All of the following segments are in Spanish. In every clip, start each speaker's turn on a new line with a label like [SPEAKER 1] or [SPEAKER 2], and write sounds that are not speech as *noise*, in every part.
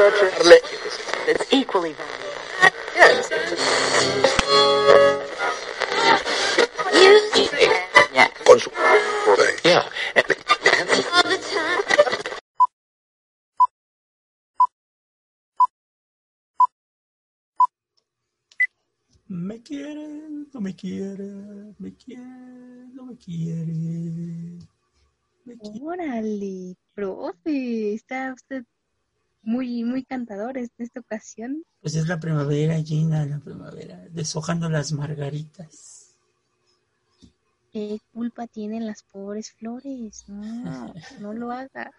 [SPEAKER 1] it's equally valuable. Yes. Yeah. Yeah.
[SPEAKER 2] Me quiere, no me quiere, me quiere, no me quiere. Me quiere.
[SPEAKER 3] Órale, profe, está usted muy, muy cantador en esta ocasión.
[SPEAKER 2] Pues es la primavera, Gina, la primavera, deshojando las margaritas.
[SPEAKER 3] ¿Qué culpa tienen las pobres flores? No, *laughs* no lo haga.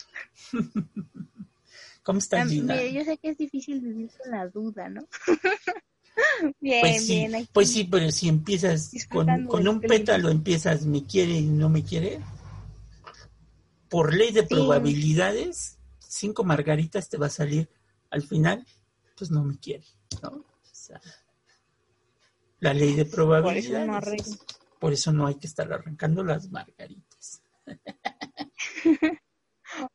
[SPEAKER 3] *laughs*
[SPEAKER 2] ¿Cómo estás,
[SPEAKER 3] Tam-
[SPEAKER 2] Gina?
[SPEAKER 3] mire, yo sé que es difícil vivir con la duda, ¿no? *laughs* bien,
[SPEAKER 2] Pues sí,
[SPEAKER 3] bien. aquí.
[SPEAKER 2] pues sí, pero si empiezas con, un
[SPEAKER 3] clima.
[SPEAKER 2] pétalo, empiezas me quiere y no me quiere, por ley de
[SPEAKER 3] Sí.
[SPEAKER 2] probabilidades, cinco margaritas te va a salir al final, pues no me quiere, ¿no? O sea, la ley de
[SPEAKER 3] Por
[SPEAKER 2] probabilidades.
[SPEAKER 3] eso no.
[SPEAKER 2] Por eso no hay que estar arrancando las margaritas. *laughs*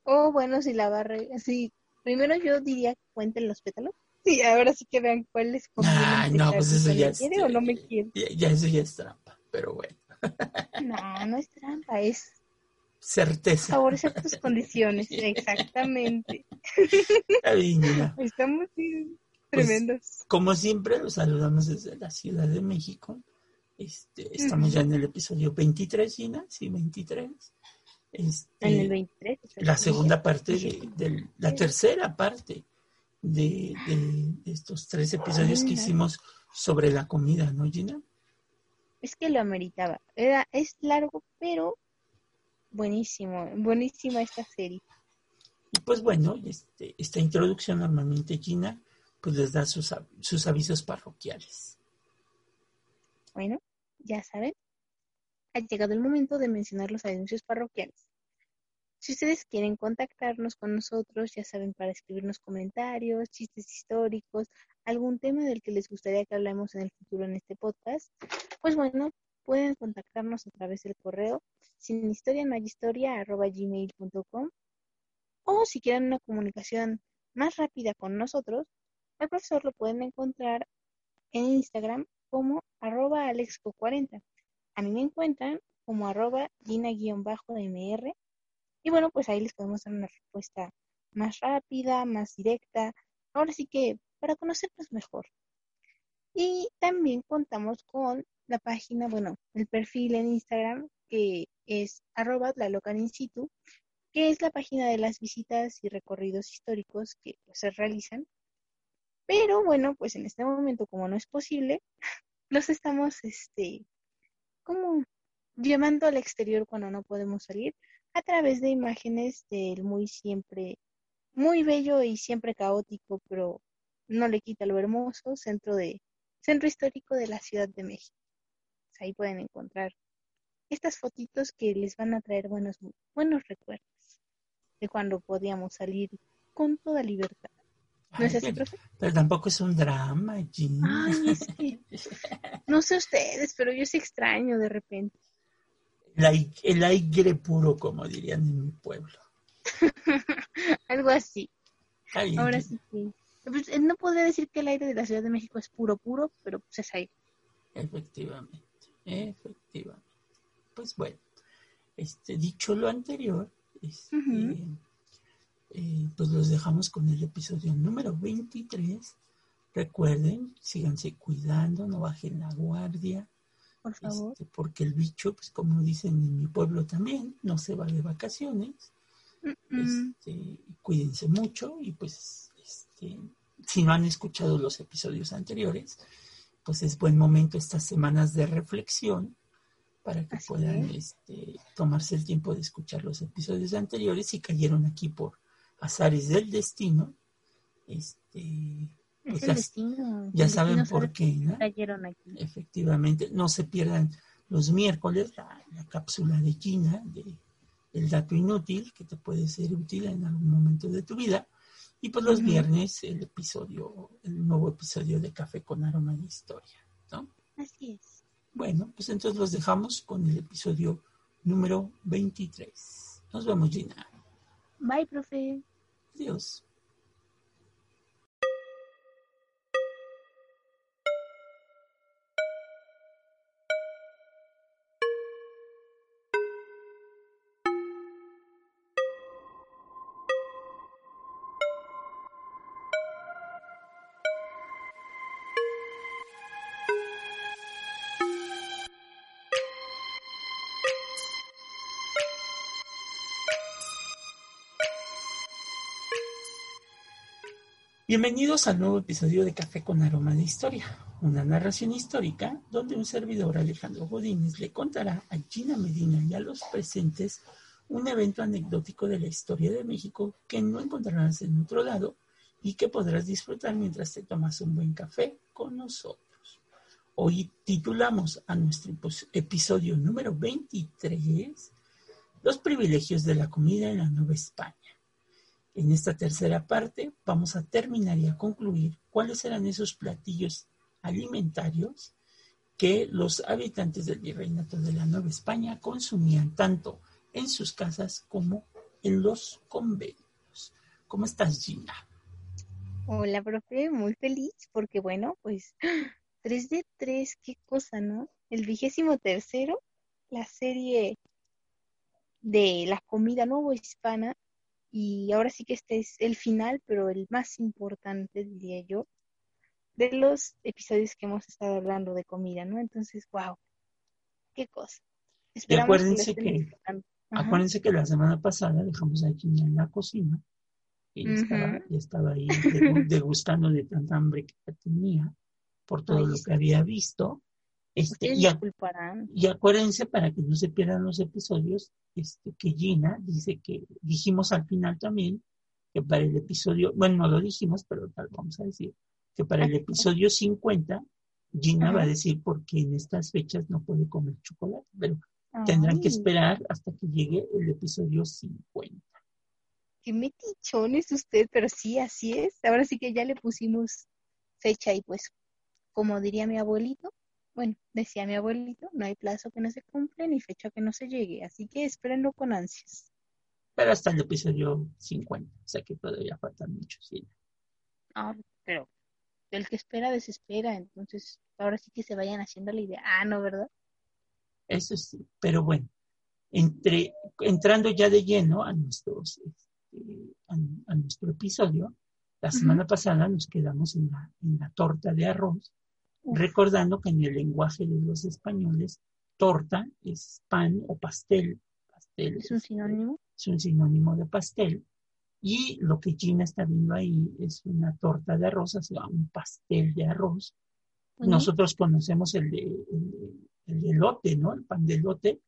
[SPEAKER 3] Oh, bueno, si la barre, sí. Primero yo diría que cuenten los pétalos. Sí, ahora sí que vean cuáles conviene
[SPEAKER 2] Ah, no, pues eso ya es,
[SPEAKER 3] quiere o no me quiere.
[SPEAKER 2] ya, ya eso ya es trampa, pero bueno,
[SPEAKER 3] No, no es trampa, es
[SPEAKER 2] certeza.
[SPEAKER 3] favorecer tus *laughs* condiciones. Exactamente. Estamos
[SPEAKER 2] Pues,
[SPEAKER 3] tremendos.
[SPEAKER 2] Como siempre, los saludamos desde la Ciudad de México. Este, estamos ya en el episodio 23, Gina, sí, 23. Este,
[SPEAKER 3] en el 23.
[SPEAKER 2] la segunda parte de, la tercera parte de, de- de estos tres episodios que hicimos sobre la comida, ¿no, Gina?
[SPEAKER 3] Es que lo ameritaba. Era, es largo, pero buenísimo. Buenísima esta serie.
[SPEAKER 2] Y pues bueno, este, esta introducción normalmente Gina pues les da sus, sus avisos parroquiales.
[SPEAKER 3] Bueno, ya saben, ha llegado el momento de mencionar los anuncios parroquiales. Si ustedes quieren contactarnos con nosotros, ya saben, para escribirnos comentarios, chistes históricos, algún tema del que les gustaría que hablemos en el futuro en este podcast, pues bueno, pueden contactarnos a través del correo sin historia no hay historia arroba gmail.com o si quieren una comunicación más rápida con nosotros, al profesor lo pueden encontrar en Instagram como arroba alexco40. A mí me encuentran como arroba gina-mr. Y bueno, pues ahí les podemos dar una respuesta más rápida, más directa. Ahora sí que para conocernos mejor. Y también contamos con la página, bueno, el perfil en Instagram que es arroba in situ, que es la página de las visitas y recorridos históricos que pues, se realizan. Pero bueno, pues en este momento, como no es posible, *laughs* los estamos, este, como llamando al exterior cuando no podemos salir a través de imágenes del muy siempre, muy bello y siempre caótico, pero no le quita lo hermoso, centro de, centro histórico de la Ciudad de México. Pues ahí pueden encontrar estas fotitos que les van a traer buenos, buenos recuerdos de cuando podíamos salir con toda libertad. ¿No es
[SPEAKER 2] Ay,
[SPEAKER 3] así,
[SPEAKER 2] pero,
[SPEAKER 3] profe?
[SPEAKER 2] pero tampoco es un drama, Gina.
[SPEAKER 3] Ay, es que no sé ustedes, pero yo sí extraño de repente.
[SPEAKER 2] El, el aire puro, como dirían en mi pueblo. *laughs*
[SPEAKER 3] Algo así.
[SPEAKER 2] Ay,
[SPEAKER 3] Ahora sí que. pues, eh, no podría decir que el aire de la Ciudad de México es puro, puro, pero pues es aire.
[SPEAKER 2] Efectivamente, efectivamente. Pues bueno, este, dicho lo anterior, este, eh, pues los dejamos con el episodio número 23. Recuerden, síganse cuidando, no bajen la guardia,
[SPEAKER 3] Por favor.
[SPEAKER 2] este, porque el bicho, pues como dicen en mi pueblo también, no se va de vacaciones. Este, cuídense mucho y pues este, si no han escuchado los episodios anteriores, pues es buen momento estas semanas de reflexión para que
[SPEAKER 3] Así
[SPEAKER 2] puedan
[SPEAKER 3] es.
[SPEAKER 2] este, tomarse el tiempo de escuchar los episodios anteriores y cayeron aquí por azares del destino. Este, pues
[SPEAKER 3] es
[SPEAKER 2] ya,
[SPEAKER 3] destino.
[SPEAKER 2] ya saben por qué, ¿no?
[SPEAKER 3] Cayeron aquí.
[SPEAKER 2] Efectivamente, no se pierdan los miércoles la, la cápsula de China de el dato inútil que te puede ser útil en algún momento de tu vida. Y pues los viernes el episodio, el nuevo episodio de Café con Aroma de Historia, ¿no?
[SPEAKER 3] Así es.
[SPEAKER 2] Bueno, pues entonces los dejamos con el episodio número 23. Nos vemos, Gina.
[SPEAKER 3] Bye, profe.
[SPEAKER 2] Adiós. Bienvenidos al nuevo episodio de Café con Aroma de Historia, una narración histórica donde un servidor Alejandro Godínez le contará a Gina Medina y a los presentes un evento anecdótico de la historia de México que no encontrarás en otro lado y que podrás disfrutar mientras te tomas un buen café con nosotros. Hoy titulamos a nuestro episodio número 23 Los privilegios de la comida en la Nueva España. En esta tercera parte vamos a terminar y a concluir cuáles eran esos platillos alimentarios que los habitantes del virreinato de la Nueva España consumían tanto en sus casas como en los convenios. ¿Cómo estás, Gina?
[SPEAKER 3] Hola, profe, muy feliz porque bueno, pues *gasps* 3 de 3, qué cosa, ¿no? El vigésimo tercero, la serie de la comida nuevo hispana y ahora sí que este es el final, pero el más importante, diría yo, de los episodios que hemos estado hablando de comida, ¿no? Entonces, wow, qué cosa.
[SPEAKER 2] y acuérdense que, acuérdense que la semana pasada dejamos a Gina en la cocina y estaba, estaba, ahí *laughs* degustando de tanta hambre que tenía por todo lo que había visto. Este, y, y, acuérdense para que no se pierdan los episodios, este, que Gina dice que dijimos al final también que para el episodio, bueno, no lo dijimos, pero tal vamos a decir, que para el episodio 50, Gina va a decir por qué en estas fechas no puede comer chocolate, pero tendrán que esperar hasta que llegue el episodio 50.
[SPEAKER 3] Qué metichón es usted, pero sí, así es. Ahora sí que ya le pusimos fecha y pues, como diría mi abuelito, bueno, decía mi abuelito, no hay plazo que no se cumple ni fecha que no se llegue, así que espérenlo con ansias.
[SPEAKER 2] Pero hasta el episodio 50, o sea que todavía faltan muchos, sí.
[SPEAKER 3] Ah, pero el que espera desespera, entonces ahora sí que se vayan haciendo la idea. Ah, no, ¿verdad?
[SPEAKER 2] Eso sí, pero bueno, entre, entrando ya de lleno a, nuestros, este, a, nuestro episodio, la semana pasada nos quedamos en la, en la torta de arroz recordando que en el lenguaje de los españoles, torta es pan o pastel. pastel
[SPEAKER 3] ¿Es un sinónimo?
[SPEAKER 2] Es un sinónimo de pastel. Y lo que Gina está viendo ahí es una torta de arroz, o sea, un pastel de arroz. Nosotros conocemos el de, el, elote, ¿no? El pan de elote,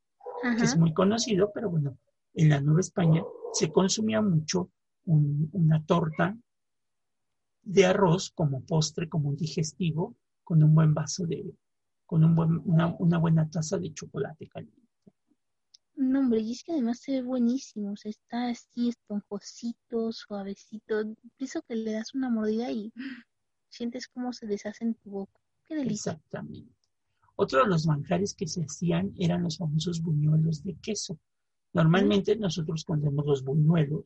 [SPEAKER 2] que es muy conocido, pero bueno, en la Nueva España se consumía mucho una torta de arroz como postre, como un digestivo, con un buen vaso de, con un buen, una, buena taza de chocolate caliente.
[SPEAKER 3] No, hombre, y es que además se ve buenísimo, o sea, está así esponjosito, suavecito, eso que le das una mordida y *gasps* sientes cómo se deshace en tu boca. Qué delicia.
[SPEAKER 2] Exactamente. Otro de los manjares que se hacían eran los famosos buñuelos de queso. Normalmente nosotros comemos los buñuelos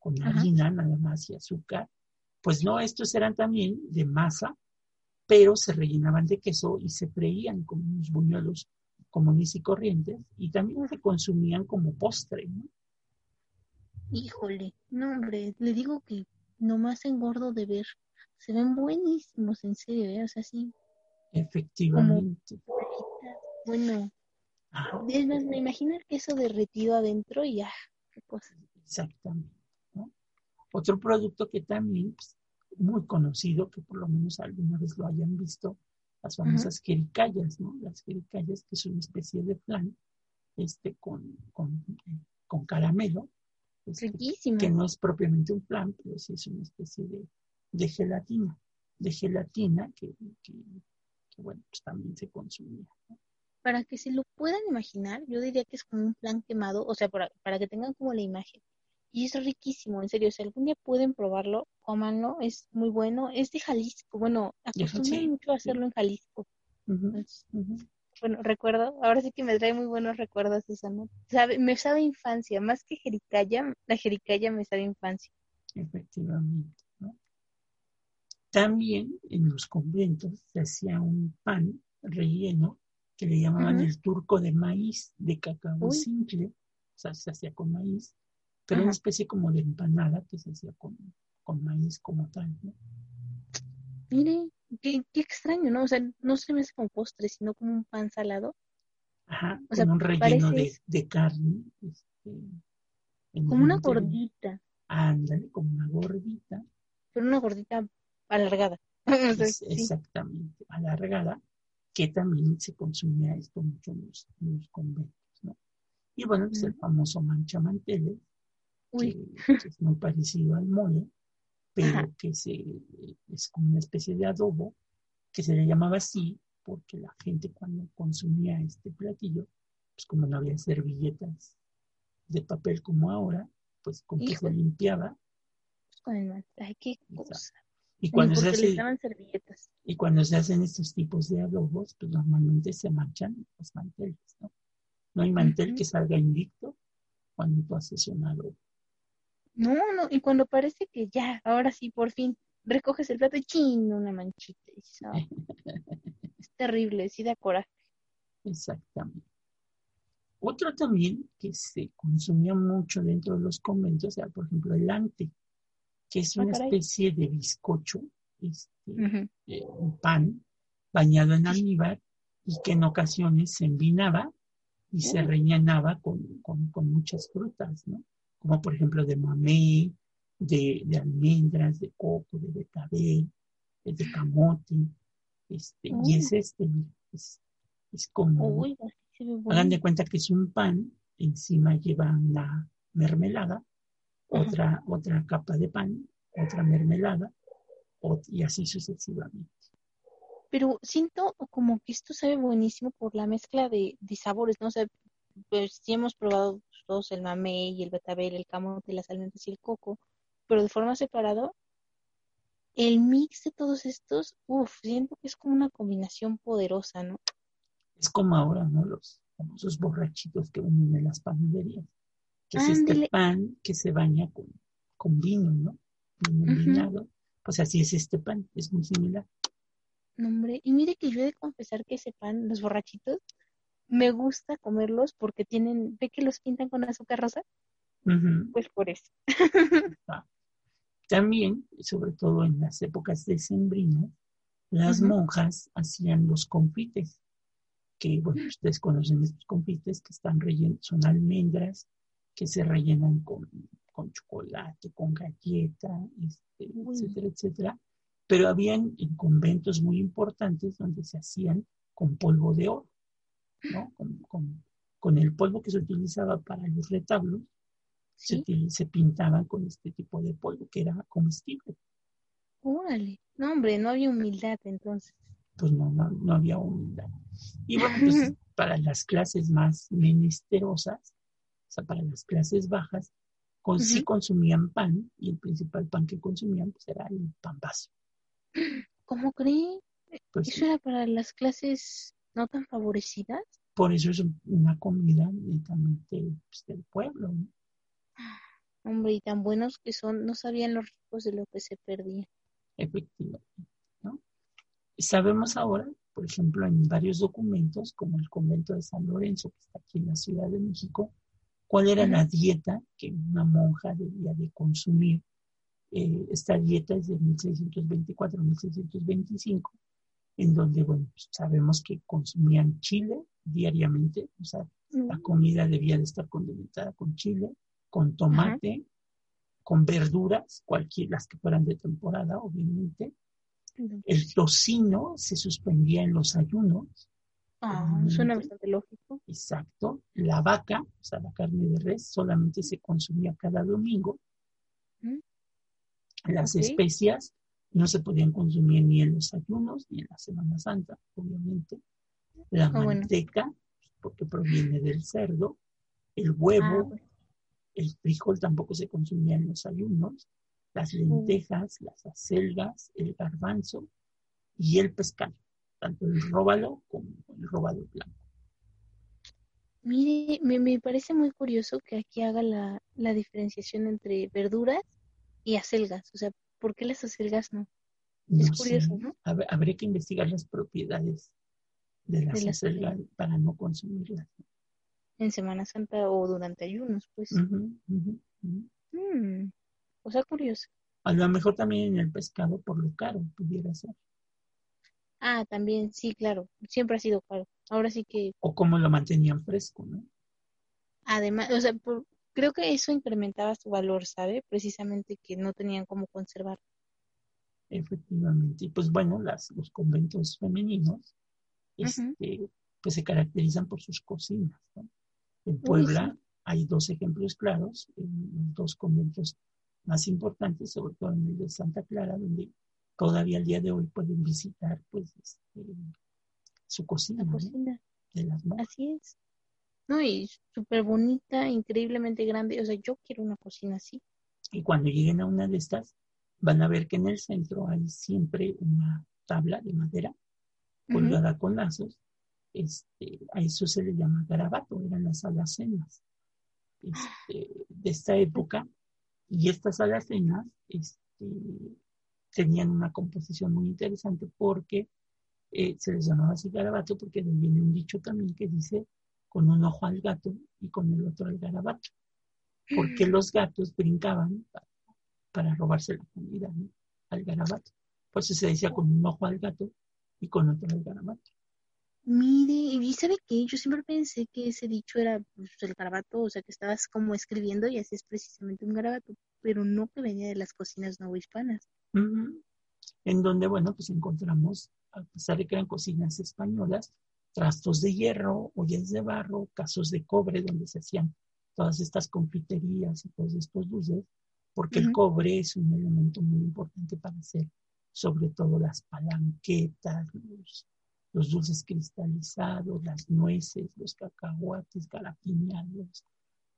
[SPEAKER 2] con harina nada más y azúcar. Pues no, estos eran también de masa pero se rellenaban de queso y se freían como unos buñuelos comunes y corrientes y también se consumían como postre. ¿no?
[SPEAKER 3] Híjole, no hombre, le digo que nomás engordo de ver. Se ven buenísimos, en serio, ¿eh? o sea, sí.
[SPEAKER 2] Efectivamente.
[SPEAKER 3] bueno, es más, me imagino el queso derretido adentro y ya, qué cosa.
[SPEAKER 2] Exactamente. Otro producto que también pues, muy conocido, que por lo menos alguna vez lo hayan visto, las famosas jericayas, ¿no? Las jericayas, que es una especie de flan, este, con, con, con caramelo.
[SPEAKER 3] Este,
[SPEAKER 2] que no es propiamente un flan, pero sí es una especie de, de gelatina, de gelatina que, que, bueno, pues también se consumía.
[SPEAKER 3] Para que se lo puedan imaginar, yo diría que es como un flan quemado, o sea, para, para que tengan como la imagen. Y es riquísimo, en serio. Si algún día pueden probarlo, cómanlo, es muy bueno. Es de Jalisco. Bueno, acostumbran mucho a hacerlo en Jalisco. Bueno, recuerdo, ahora sí que me trae muy buenos recuerdos esa ¿no? Sabe, me sabe infancia, más que jericaya, la jericaya me sabe infancia.
[SPEAKER 2] Efectivamente. También en los conventos se hacía un pan relleno que le llamaban el turco de maíz, de cacao simple, o sea, se hacía con maíz, pero una especie como de empanada que se hacía con, maíz como tal, ¿no?
[SPEAKER 3] Mire, qué, extraño, ¿no? O sea, no se me hace como postre, sino como un pan salado.
[SPEAKER 2] Ajá, con un relleno de, carne. Este,
[SPEAKER 3] como una gordita.
[SPEAKER 2] Ándale, como una gordita.
[SPEAKER 3] pero una gordita alargada. *laughs* O sea,
[SPEAKER 2] Es
[SPEAKER 3] sí.
[SPEAKER 2] exactamente alargada, que también se consumía esto mucho en los, en los conventos, ¿no? Y bueno, pues el famoso manchamanteles, que es muy parecido al mole, pero
[SPEAKER 3] Ajá.
[SPEAKER 2] que se, es como una especie de adobo, que se le llamaba así porque la gente cuando consumía este platillo, pues como no había servilletas de papel como ahora, pues con que se limpiaba.
[SPEAKER 3] con el man- Ay, qué cosa.
[SPEAKER 2] Y cuando, se hace,
[SPEAKER 3] servilletas.
[SPEAKER 2] y cuando se hacen estos tipos de adobos, pues normalmente se manchan los manteles, ¿no? No hay mantel que salga invicto cuando tú haces un adobo.
[SPEAKER 3] No, no, y cuando parece que ya, ahora sí, por fin, recoges el plato y chin, una manchita. Y dices, "Ay, *laughs* es terrible, sí da coraje.
[SPEAKER 2] Exactamente. Otro también que se consumía mucho dentro de los conventos era, por ejemplo, el ante, que es
[SPEAKER 3] Ah,
[SPEAKER 2] una especie de bizcocho, este, eh, un pan bañado en almíbar y que en ocasiones se envinaba y se rellenaba con, con- con muchas frutas, ¿no? Como por ejemplo de mamey, de, de almendras, de coco, de betabel, de camote, este, y
[SPEAKER 3] Mm.
[SPEAKER 2] es este, es, es como,
[SPEAKER 3] Uy,
[SPEAKER 2] hagan de cuenta que es un pan, encima lleva una mermelada,
[SPEAKER 3] Ajá.
[SPEAKER 2] otra, otra capa de pan, otra mermelada, y así sucesivamente.
[SPEAKER 3] Pero siento como que esto sabe buenísimo por la mezcla de, de sabores, ¿no? O sea, pues sí hemos probado todos el mamey, el betabel, el camote, las almendras y el coco, pero de forma separada, el mix de todos estos, uff, siento que es como una combinación poderosa, ¿no?
[SPEAKER 2] Es como ahora, ¿no? Los famosos borrachitos que venden en las panaderías, que es este pan que se baña con, con vino, ¿no? Vino
[SPEAKER 3] Ujú.
[SPEAKER 2] envinado. Pues así es este pan, es muy similar.
[SPEAKER 3] No, hombre, y mire que yo he de confesar que ese pan, los borrachitos, me gusta comerlos porque tienen, ve que los pintan con azúcar rosa, pues por eso.
[SPEAKER 2] También, sobre todo en las épocas decembrinas, las
[SPEAKER 3] Ujú.
[SPEAKER 2] monjas hacían los confites, que, bueno, ustedes conocen estos confites que están rellenos, son almendras que se rellenan con, con chocolate, con galleta, este, etcétera, etcétera. Pero habían en conventos muy importantes donde se hacían con polvo de oro, ¿no? Con, con- con el polvo que se utilizaba para los retablos, se,
[SPEAKER 3] Sí,
[SPEAKER 2] se pintaban con este tipo de polvo que era comestible.
[SPEAKER 3] órale. No, hombre, no había humildad entonces.
[SPEAKER 2] Pues no, no, no había humildad. Y bueno, pues *laughs* para las clases más menesterosas, o sea, para las clases bajas, con, sí consumían pan y el principal pan que consumían pues era el pan vaso.
[SPEAKER 3] ¿Cómo cree?
[SPEAKER 2] Pues
[SPEAKER 3] ¿Eso era para las clases no tan favorecidas?
[SPEAKER 2] por eso es una comida netamente pues, del pueblo, ¿no?
[SPEAKER 3] Hombre, y tan buenos que son, no sabían los ricos de lo que se perdía.
[SPEAKER 2] efectivamente. ¿no? Sabemos ahora, por ejemplo, en varios documentos, como el convento de San Lorenzo, que está aquí en la Ciudad de México, cuál era la dieta que una monja debía de consumir. Eh, esta dieta es de 1624-1625, en donde, bueno, pues, sabemos que consumían chile diariamente, o sea, la comida debía de estar condimentada con chile, con tomate, con verduras, cualquier, las que fueran de temporada, obviamente. El tocino se suspendía en los ayunos,
[SPEAKER 3] Ah, suena bastante lógico.
[SPEAKER 2] exacto. La vaca, o sea, la carne de res, solamente se consumía cada domingo.
[SPEAKER 3] Mm.
[SPEAKER 2] Las especias no se podían consumir ni en los ayunos ni en la Semana Santa, obviamente. La
[SPEAKER 3] Ah, bueno.
[SPEAKER 2] manteca, porque proviene del cerdo. El
[SPEAKER 3] Ah,
[SPEAKER 2] huevo,
[SPEAKER 3] bueno.
[SPEAKER 2] el frijol tampoco se consumía en los ayunos. Las
[SPEAKER 3] Mm.
[SPEAKER 2] lentejas, las acelgas, el garbanzo y el pescado, tanto el róbalo como el róbalo blanco.
[SPEAKER 3] Mire, me, me parece muy curioso que aquí haga la, la diferenciación entre verduras y acelgas. O sea, ¿por qué las acelgas no? Es curioso,
[SPEAKER 2] sé,
[SPEAKER 3] ¿no?
[SPEAKER 2] hab- Habría que investigar las propiedades de las
[SPEAKER 3] las
[SPEAKER 2] acelgas para no consumirlas.
[SPEAKER 3] En Semana Santa o durante ayunos, pues.
[SPEAKER 2] Ujú, ujú, ujú.
[SPEAKER 3] Mm, cosa curiosa.
[SPEAKER 2] A lo mejor también en el pescado por lo caro pudiera ser.
[SPEAKER 3] Ah, también, sí, claro. Siempre ha sido caro. Ahora sí que,
[SPEAKER 2] O cómo lo mantenían fresco, ¿no?
[SPEAKER 3] además, o sea, por- creo que eso incrementaba su valor, ¿sabe? Precisamente que no tenían cómo conservar.
[SPEAKER 2] Efectivamente. Y pues bueno, las, los conventos femeninos este, pues se caracterizan por sus cocinas. ¿no? En Puebla hay dos ejemplos claros, en dos conventos más importantes, sobre todo en el de Santa Clara, donde todavía al día de hoy pueden visitar pues este, su cocina,
[SPEAKER 3] La cocina.
[SPEAKER 2] de las monjas.
[SPEAKER 3] Así es. No, y súper bonita, increíblemente grande. O sea, yo quiero una cocina así.
[SPEAKER 2] Y cuando lleguen a una de estas, van a ver que en el centro hay siempre una tabla de madera colgada con lazos. Este, a eso se le llama garabato, eran las alacenas este, de esta época. Y estas alacenas este, tenían una composición muy interesante porque eh, se les llamaba así garabato, porque viene un dicho también que dice con un ojo al gato y con el otro al garabato. Porque los gatos brincaban para, para robarse la comida ¿no? al garabato. Por eso se decía con un ojo al gato y con otro al garabato.
[SPEAKER 3] Mire, y ¿sabe qué? Yo siempre pensé que ese dicho era pues, el garabato, o sea, que estabas como escribiendo y así es precisamente un garabato, pero no que venía de las cocinas novohispanas.
[SPEAKER 2] Ujú. En donde, bueno, pues encontramos, a pesar de que eran cocinas españolas, trastos de hierro, ollas de barro, casos de cobre, donde se hacían todas estas confiterías y todos estos dulces, porque el cobre es un elemento muy importante para hacer, sobre todo las palanquetas, los, los dulces cristalizados, las nueces, los cacahuates, garapiñados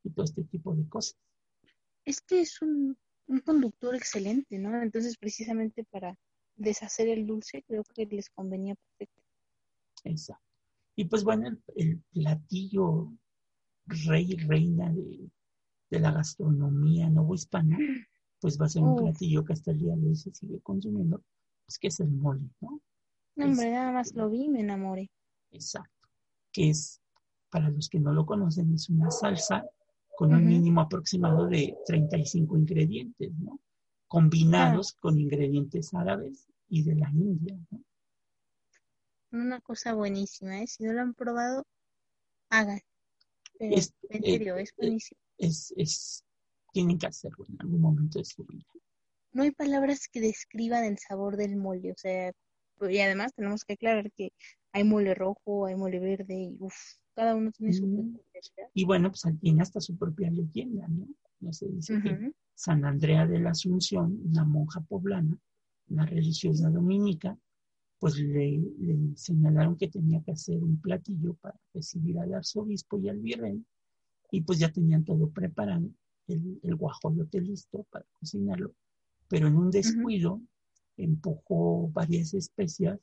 [SPEAKER 2] y todo este tipo de cosas.
[SPEAKER 3] Es que es un, un conductor excelente, ¿no? Entonces, precisamente para deshacer el dulce, creo que les convenía perfecto.
[SPEAKER 2] Exacto. Y pues bueno, el, el platillo rey, reina de, de la gastronomía novohispana, pues va a ser un
[SPEAKER 3] Uf.
[SPEAKER 2] platillo que hasta el día de hoy se sigue consumiendo, pues que es el mole, ¿no?
[SPEAKER 3] No, hombre, nada más lo vi me enamoré.
[SPEAKER 2] Exacto. Que es, para los que no lo conocen, es una salsa con un mínimo aproximado de 35 ingredientes, ¿no? Combinados
[SPEAKER 3] Ah.
[SPEAKER 2] con ingredientes árabes y de la India, ¿no?
[SPEAKER 3] Una cosa buenísima, ¿eh? Si no lo han probado, hagan. Pero
[SPEAKER 2] Es-
[SPEAKER 3] en
[SPEAKER 2] eh,
[SPEAKER 3] serio, es
[SPEAKER 2] eh,
[SPEAKER 3] buenísimo.
[SPEAKER 2] Es, es, tienen que hacerlo en algún momento de su vida.
[SPEAKER 3] No hay palabras que describan el sabor del mole, o sea, y además tenemos que aclarar que hay mole rojo, hay mole verde, y uff, cada uno tiene su
[SPEAKER 2] Mm.
[SPEAKER 3] peculiaridad.
[SPEAKER 2] Y bueno, pues tiene hasta su propia leyenda, ¿no? No se dice que. San Andrea de la Asunción, una monja poblana, una religiosa dominica, pues le, le señalaron que tenía que hacer un platillo para recibir al arzobispo y al virrey, y pues ya tenían todo preparado, el, el guajolote listo para cocinarlo, pero en un descuido empujó varias especias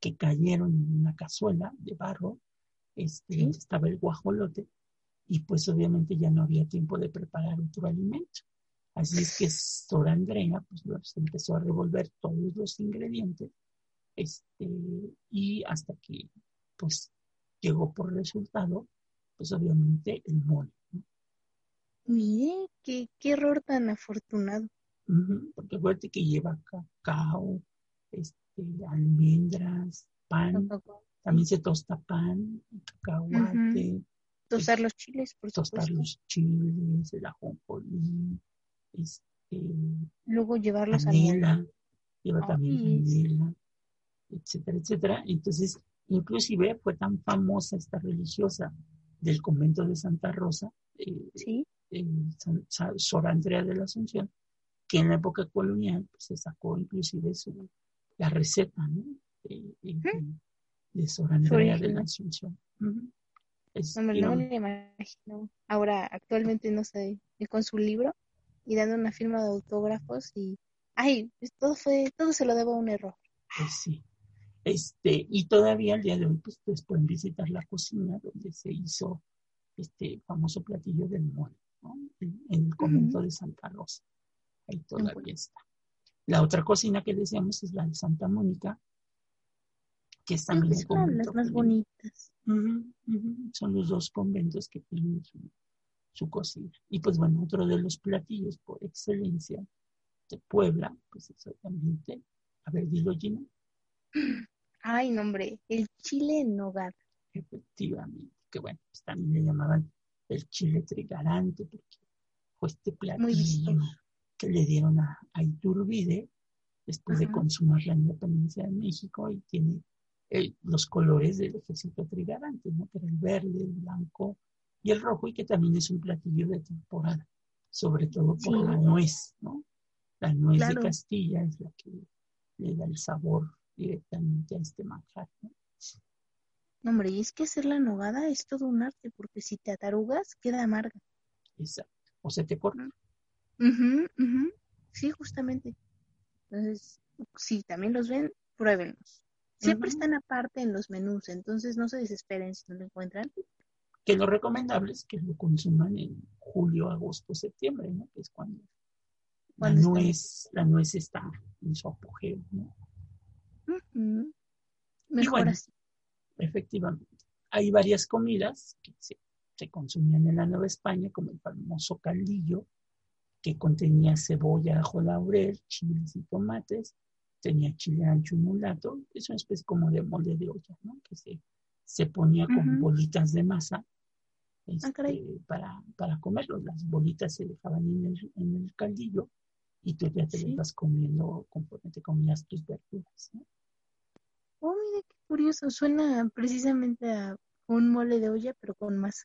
[SPEAKER 2] que cayeron en una cazuela de barro, este,
[SPEAKER 3] Sí.
[SPEAKER 2] estaba el guajolote, y pues obviamente ya no había tiempo de preparar otro alimento. Así es que Sor Andrea pues empezó a revolver todos los ingredientes este, y hasta que pues llegó por resultado pues obviamente el mole. ¿no?
[SPEAKER 3] Mire, qué, qué error tan afortunado.
[SPEAKER 2] Porque acuérdate que lleva cacao, este, almendras, pan, también se tosta pan, cacahuate,
[SPEAKER 3] Tostar los chiles, por
[SPEAKER 2] tostar
[SPEAKER 3] supuesto.
[SPEAKER 2] los chiles, el ajonjolí, este,
[SPEAKER 3] Luego llevarlos
[SPEAKER 2] canela, lleva también canela, etcétera, etcétera. Entonces, inclusive fue tan famosa esta religiosa del convento de Santa Rosa, eh,
[SPEAKER 3] Sí,
[SPEAKER 2] eh, San- Sor Andrea de la Asunción, que en la época colonial pues, se sacó inclusive su, la receta ¿no? de, de- Sor Andrea de la. Asunción. Ujú. Es-
[SPEAKER 3] no me, no me imagino. Ahora, actualmente, no sé, con su libro y dando una firma de autógrafos y, ay, todo fue, todo se lo debo a un error.
[SPEAKER 2] pues sí. Este, y todavía al día de hoy, pues ustedes pueden visitar la cocina donde se hizo este famoso platillo del mole, ¿no? En, en el convento de Santa Rosa. Ahí todavía
[SPEAKER 3] bueno.
[SPEAKER 2] está. La otra cocina que decíamos es la de Santa Mónica, que es también el
[SPEAKER 3] las más bonitas.
[SPEAKER 2] Son los dos conventos que tienen su, su cocina. Y pues bueno, otro de los platillos por excelencia de Puebla, pues es obviamente, a ver, dilo Gina, *clears throat*
[SPEAKER 3] Ay, no, hombre, el chile en nogada.
[SPEAKER 2] efectivamente, que bueno, pues también le llamaban el chile trigarante, porque fue este platillo que le dieron a, a Iturbide después de consumar la independencia de México y tiene los colores del ejército trigarante, ¿no? que era el verde, el blanco y el rojo, y que también es un platillo de temporada, sobre todo por
[SPEAKER 3] Sí.
[SPEAKER 2] la nuez, ¿no? La nuez
[SPEAKER 3] Claro.
[SPEAKER 2] de Castilla es la que le da el sabor directamente a este manjar, ¿no?
[SPEAKER 3] No, hombre, y es que hacer la nogada es todo un arte, porque si te atarugas, queda amarga.
[SPEAKER 2] Exacto. O se te corta.
[SPEAKER 3] Ujú. Sí, justamente. Entonces, si también los ven, pruébenlos. Siempre están aparte en los menús, entonces no se desesperen si no lo encuentran.
[SPEAKER 2] Que lo recomendable es que lo consuman en julio, agosto, septiembre, ¿no? Que es cuando la
[SPEAKER 3] Cuando
[SPEAKER 2] nuez, la nuez está en su apogeo, ¿no?
[SPEAKER 3] Mejor
[SPEAKER 2] bueno,
[SPEAKER 3] así.
[SPEAKER 2] Efectivamente. Hay varias comidas que se, se consumían en la Nueva España, como el famoso caldillo, que contenía cebolla, ajo, laurel, chiles y tomates. Tenía chile ancho y mulato. Es una especie como de molde de olla, ¿no? Que se, se ponía con bolitas de masa este,
[SPEAKER 3] caray.
[SPEAKER 2] para, para comerlo. Las bolitas se dejaban en el, en el caldillo y tú ya te
[SPEAKER 3] Sí.
[SPEAKER 2] vas comiendo conforme te comías tus verduras, ¿no?
[SPEAKER 3] Oh, mire qué curioso. Suena precisamente a un mole de olla, pero con masa.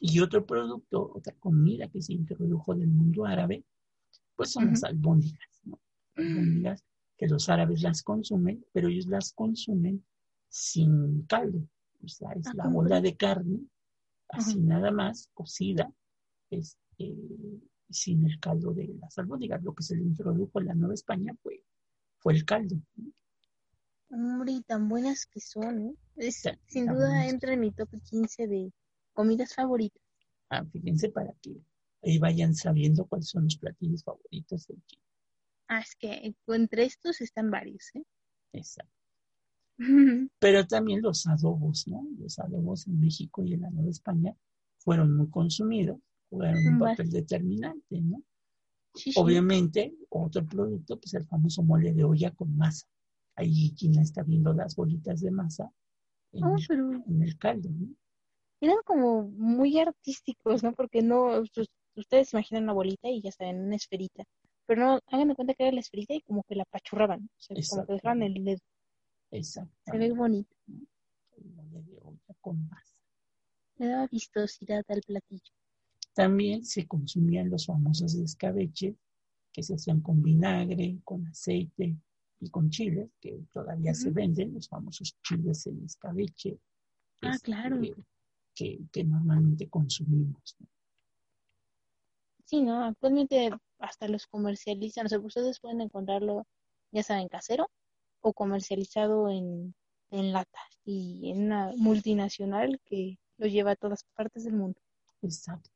[SPEAKER 2] Y otro producto, otra comida que se introdujo del mundo árabe, pues son las albóndigas, ¿no? *gasps* Albóndigas que los árabes las consumen, pero ellos las consumen sin caldo. O sea, es
[SPEAKER 3] Ah,
[SPEAKER 2] la
[SPEAKER 3] ¿cómo
[SPEAKER 2] bola de carne, así nada más, cocida, este, sin el caldo de las albóndigas. Lo que se le introdujo en la Nueva España fue, fue el caldo.
[SPEAKER 3] Hombre, y tan buenas que son, ¿eh? Es, sin
[SPEAKER 2] tan
[SPEAKER 3] duda
[SPEAKER 2] buenas.
[SPEAKER 3] entra en mi top 15 de comidas favoritas.
[SPEAKER 2] Ah, fíjense para que ahí vayan sabiendo cuáles son los platillos favoritos del chino.
[SPEAKER 3] Ah, es que entre estos están varios, ¿eh?
[SPEAKER 2] Exacto. *laughs* Pero también los adobos, ¿no? Los adobos en México y en la Nueva España fueron muy consumidos, jugaron un papel determinante, ¿no?
[SPEAKER 3] Sí, sí.
[SPEAKER 2] Obviamente, otro producto, pues el famoso mole de olla con masa. Ahí Gina está viendo las bolitas de masa en, el,
[SPEAKER 3] pero
[SPEAKER 2] en el caldo, ¿no?
[SPEAKER 3] eran como muy artísticos, ¿no? Porque no, us- ustedes imaginan una bolita y ya saben, una esferita. Pero no, hagan de cuenta que era la esferita y como que la apachurraban. O sea, como que dejaban el dedo. Se ve bonito.
[SPEAKER 2] El mole de olla con masa.
[SPEAKER 3] Le daba vistosidad al platillo.
[SPEAKER 2] También se consumían los famosos escabeches que se hacían con vinagre, con aceite y con chiles, que todavía se venden, los famosos chiles en escabeche.
[SPEAKER 3] Ah,
[SPEAKER 2] este,
[SPEAKER 3] claro.
[SPEAKER 2] Que, que normalmente consumimos. ¿no?
[SPEAKER 3] Sí, ¿no? Actualmente hasta los comercializan. O sea, ustedes pueden encontrarlo, ya saben, casero o comercializado en, en latas y en una multinacional que lo lleva a todas partes del mundo.
[SPEAKER 2] Exacto.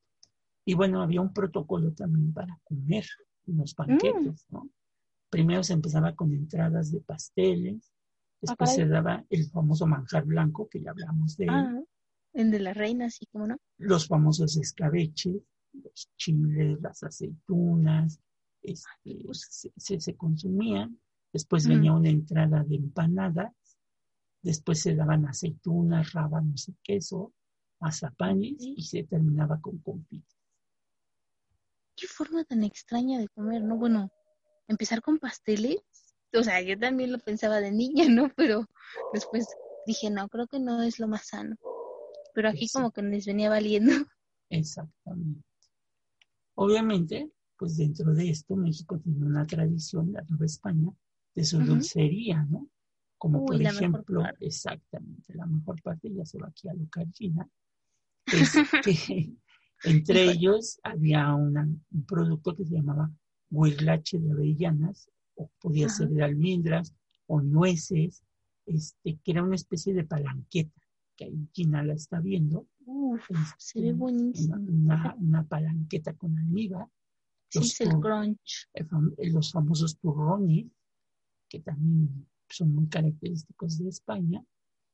[SPEAKER 2] Y bueno, había un protocolo también para comer en los banquetes, ¿no? Primero se empezaba con entradas de pasteles, después
[SPEAKER 3] caray.
[SPEAKER 2] se daba el famoso manjar blanco, que ya hablamos de él,
[SPEAKER 3] Ah, el de la reina, así como no.
[SPEAKER 2] los famosos escabeches, los chiles, las aceitunas, este, se, se- se consumían. Después venía una entrada de empanadas, después se daban aceitunas, rábanos y queso, mazapanes
[SPEAKER 3] Sí.
[SPEAKER 2] y se terminaba con confites.
[SPEAKER 3] Qué forma tan extraña de comer, ¿no? Bueno, empezar con pasteles. O sea, yo también lo pensaba de niña, ¿no? Pero después dije, no, creo que no es lo más sano. Pero aquí como que les venía valiendo.
[SPEAKER 2] Exactamente. Obviamente, pues dentro de esto, México tiene una tradición, la Nueva España, de su
[SPEAKER 3] Ujú.
[SPEAKER 2] dulcería, ¿no? Como
[SPEAKER 3] Uy,
[SPEAKER 2] por ejemplo, exactamente, la mejor parte ya se va aquí a China, es que *laughs* entre ellos había una- un producto que se llamaba huirlache de avellanas, o podía
[SPEAKER 3] Ajá.
[SPEAKER 2] ser de almendras o nueces, este, que era una especie de palanqueta, que ahí China la está viendo,
[SPEAKER 3] Uf, se ve
[SPEAKER 2] este,
[SPEAKER 3] buenísimo.
[SPEAKER 2] Una, palanqueta con almíbar.
[SPEAKER 3] Sí,
[SPEAKER 2] Los,
[SPEAKER 3] es el crunch.
[SPEAKER 2] los famosos turrones, que también son muy característicos de España.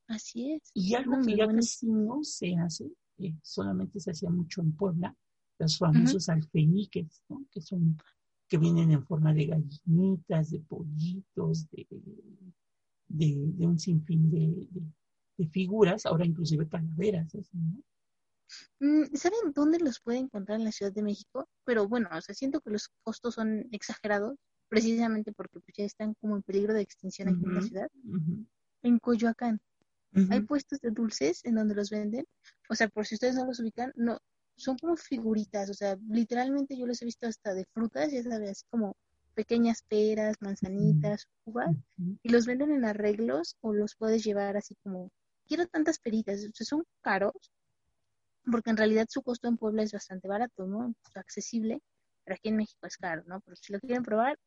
[SPEAKER 3] Así es.
[SPEAKER 2] Y algo
[SPEAKER 3] No,
[SPEAKER 2] que ya casi no se hace, eh, solamente se hacía mucho en Puebla, los famosos alfeñiques, ¿no? que son que vienen en forma de gallinitas, de pollitos, de, de, de un sinfín de, de- figuras, ahora inclusive calaveras, así, ¿no?
[SPEAKER 3] Mm, ¿Saben dónde los puede encontrar en la Ciudad de México? Pero bueno, o sea, siento que los costos son exagerados. precisamente porque pues, ya están como en peligro de extinción aquí en la ciudad, en Coyoacán. Hay puestos de dulces en donde los venden. O sea, por si ustedes no los ubican, no, son como figuritas. O sea, literalmente yo los he visto hasta de frutas, ya sabes, así como pequeñas peras, manzanitas, uvas, y los venden en arreglos o los puedes llevar así como, quiero tantas peritas. O sea, son caros, porque en realidad su costo en Puebla es bastante barato, ¿no? Accesible, pero aquí en México es caro, ¿no? Pero si lo quieren probar,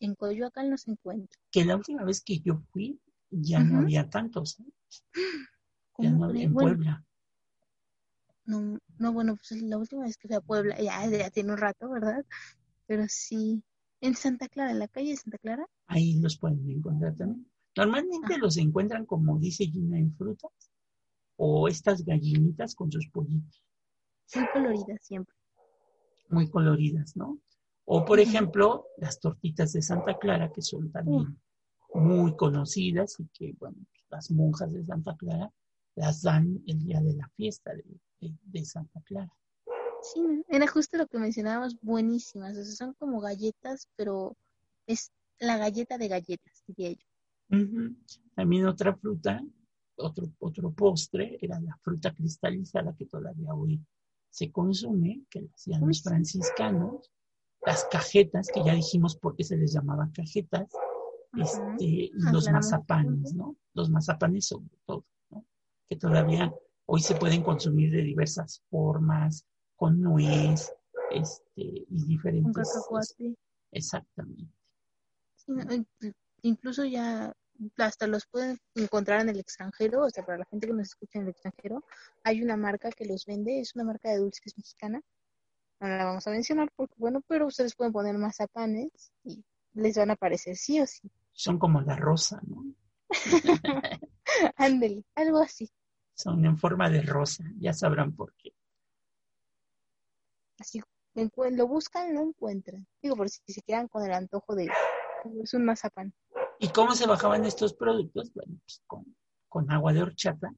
[SPEAKER 3] en Coyoacán los encuentran.
[SPEAKER 2] Que la última vez que yo fui ya no había tantos, ¿eh? Ya
[SPEAKER 3] ¿Cómo
[SPEAKER 2] no había en
[SPEAKER 3] Bueno,
[SPEAKER 2] Puebla.
[SPEAKER 3] No, no, bueno, pues la última vez que fui a Puebla, ya, ya tiene un rato, ¿verdad? Pero sí, en Santa Clara, en la calle de Santa Clara,
[SPEAKER 2] Ahí los pueden encontrar también. Normalmente los encuentran, como dice Gina, en frutas o estas gallinitas con sus pollitos
[SPEAKER 3] muy colorida siempre.
[SPEAKER 2] muy coloridas, ¿no? O, por ejemplo, las tortitas de Santa Clara, que son también muy conocidas y que, bueno, las monjas de Santa Clara las dan el día de la fiesta de, de- de Santa Clara.
[SPEAKER 3] Sí, era justo lo que mencionábamos, buenísimas. O sea, son como galletas, pero es la galleta de galletas, diría yo.
[SPEAKER 2] Ujú. También otra fruta, otro, otro postre, era la fruta cristalizada que todavía hoy se consume, que la hacían los franciscanos, las cajetas, que ya dijimos por qué se les llamaba cajetas. Este, y
[SPEAKER 3] Ah,
[SPEAKER 2] los mazapanes, ¿no? Los mazapanes sobre todo, ¿no? Que todavía hoy se pueden consumir de diversas formas, con nuez, este, y
[SPEAKER 3] Un
[SPEAKER 2] diferentes. Exactamente.
[SPEAKER 3] Sí, ¿no? Inclu- Incluso ya hasta los pueden encontrar en el extranjero, o sea, para la gente que nos escucha en el extranjero, hay una marca que los vende, es una marca de dulces mexicana. No la vamos a mencionar porque, bueno, pero ustedes pueden poner mazapanes y les van a aparecer sí o sí.
[SPEAKER 2] Son como la rosa, ¿no? *laughs*
[SPEAKER 3] Ándele, algo así.
[SPEAKER 2] Son en forma de rosa, ya sabrán por qué.
[SPEAKER 3] Así lo buscan, lo encuentran. Digo, por si se quedan con el antojo de es un mazapán.
[SPEAKER 2] ¿Y cómo se bajaban estos productos? Bueno, pues con, con agua de horchata,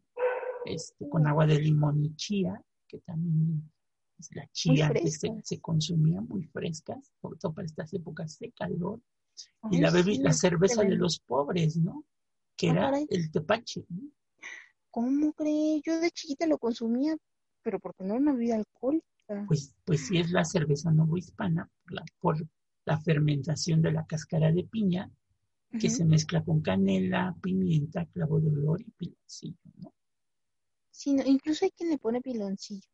[SPEAKER 2] este, con agua de limón y chía, que también es la chía se,
[SPEAKER 3] frescas.
[SPEAKER 2] se consumía muy frescas, sobre todo para estas épocas de calor. Y la, bebi-
[SPEAKER 3] sí,
[SPEAKER 2] la cerveza de los pobres, ¿no? Que
[SPEAKER 3] Ah,
[SPEAKER 2] era
[SPEAKER 3] caray.
[SPEAKER 2] el tepache, ¿no?
[SPEAKER 3] ¿Cómo cree? Yo de chiquita lo consumía, pero porque no era una bebida alcohólica.
[SPEAKER 2] Pues, pues sí es la cerveza novohispana por la, por la fermentación de la cáscara de piña, que se mezcla con canela, pimienta, clavo de olor y piloncillo, ¿no?
[SPEAKER 3] Sí, no, incluso hay quien le pone piloncillo.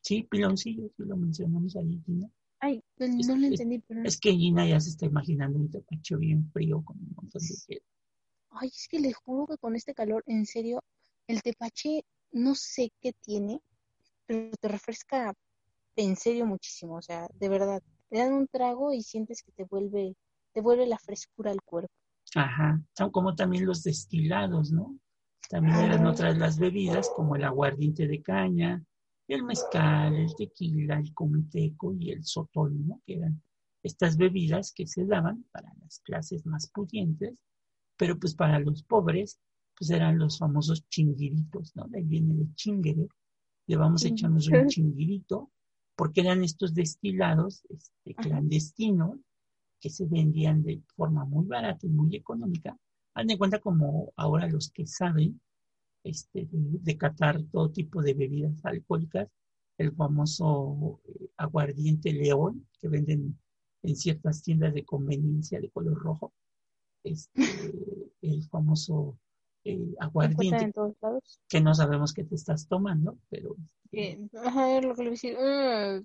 [SPEAKER 2] Sí, piloncillo, sí lo mencionamos ahí, Gina.
[SPEAKER 3] Ay,
[SPEAKER 2] Es-
[SPEAKER 3] no lo entendí, pero...
[SPEAKER 2] Es que Gina ya se está imaginando un tepache bien frío con un montón de hielo.
[SPEAKER 3] Ay, es que les juro que con este calor, en serio, el tepache no sé qué tiene, pero te refresca en serio muchísimo, o sea, de verdad. Te dan un trago y sientes que te vuelve, te vuelve la frescura al cuerpo.
[SPEAKER 2] Ajá, son como también los destilados, ¿no? También eran otras las bebidas, como el aguardiente de caña, el mezcal, el tequila, el comiteco y el sotol, ¿no? Que eran estas bebidas que se daban para las clases más pudientes, pero pues para los pobres, pues eran los famosos chinguiritos, ¿no? De ahí viene de chinguere, le vamos a echarnos un *laughs* chinguirito, porque eran estos destilados este, clandestinos que se vendían de forma muy barata y muy económica. Haz de cuenta como ahora los que saben este, de, de catar todo tipo de bebidas alcohólicas, el famoso eh, aguardiente león que venden en ciertas tiendas de conveniencia de color rojo, este, *laughs* el famoso eh, aguardiente
[SPEAKER 3] en todos lados.
[SPEAKER 2] que no sabemos qué te estás tomando, pero este,
[SPEAKER 3] Eh, ajá, lo que le voy a decir. "Mm,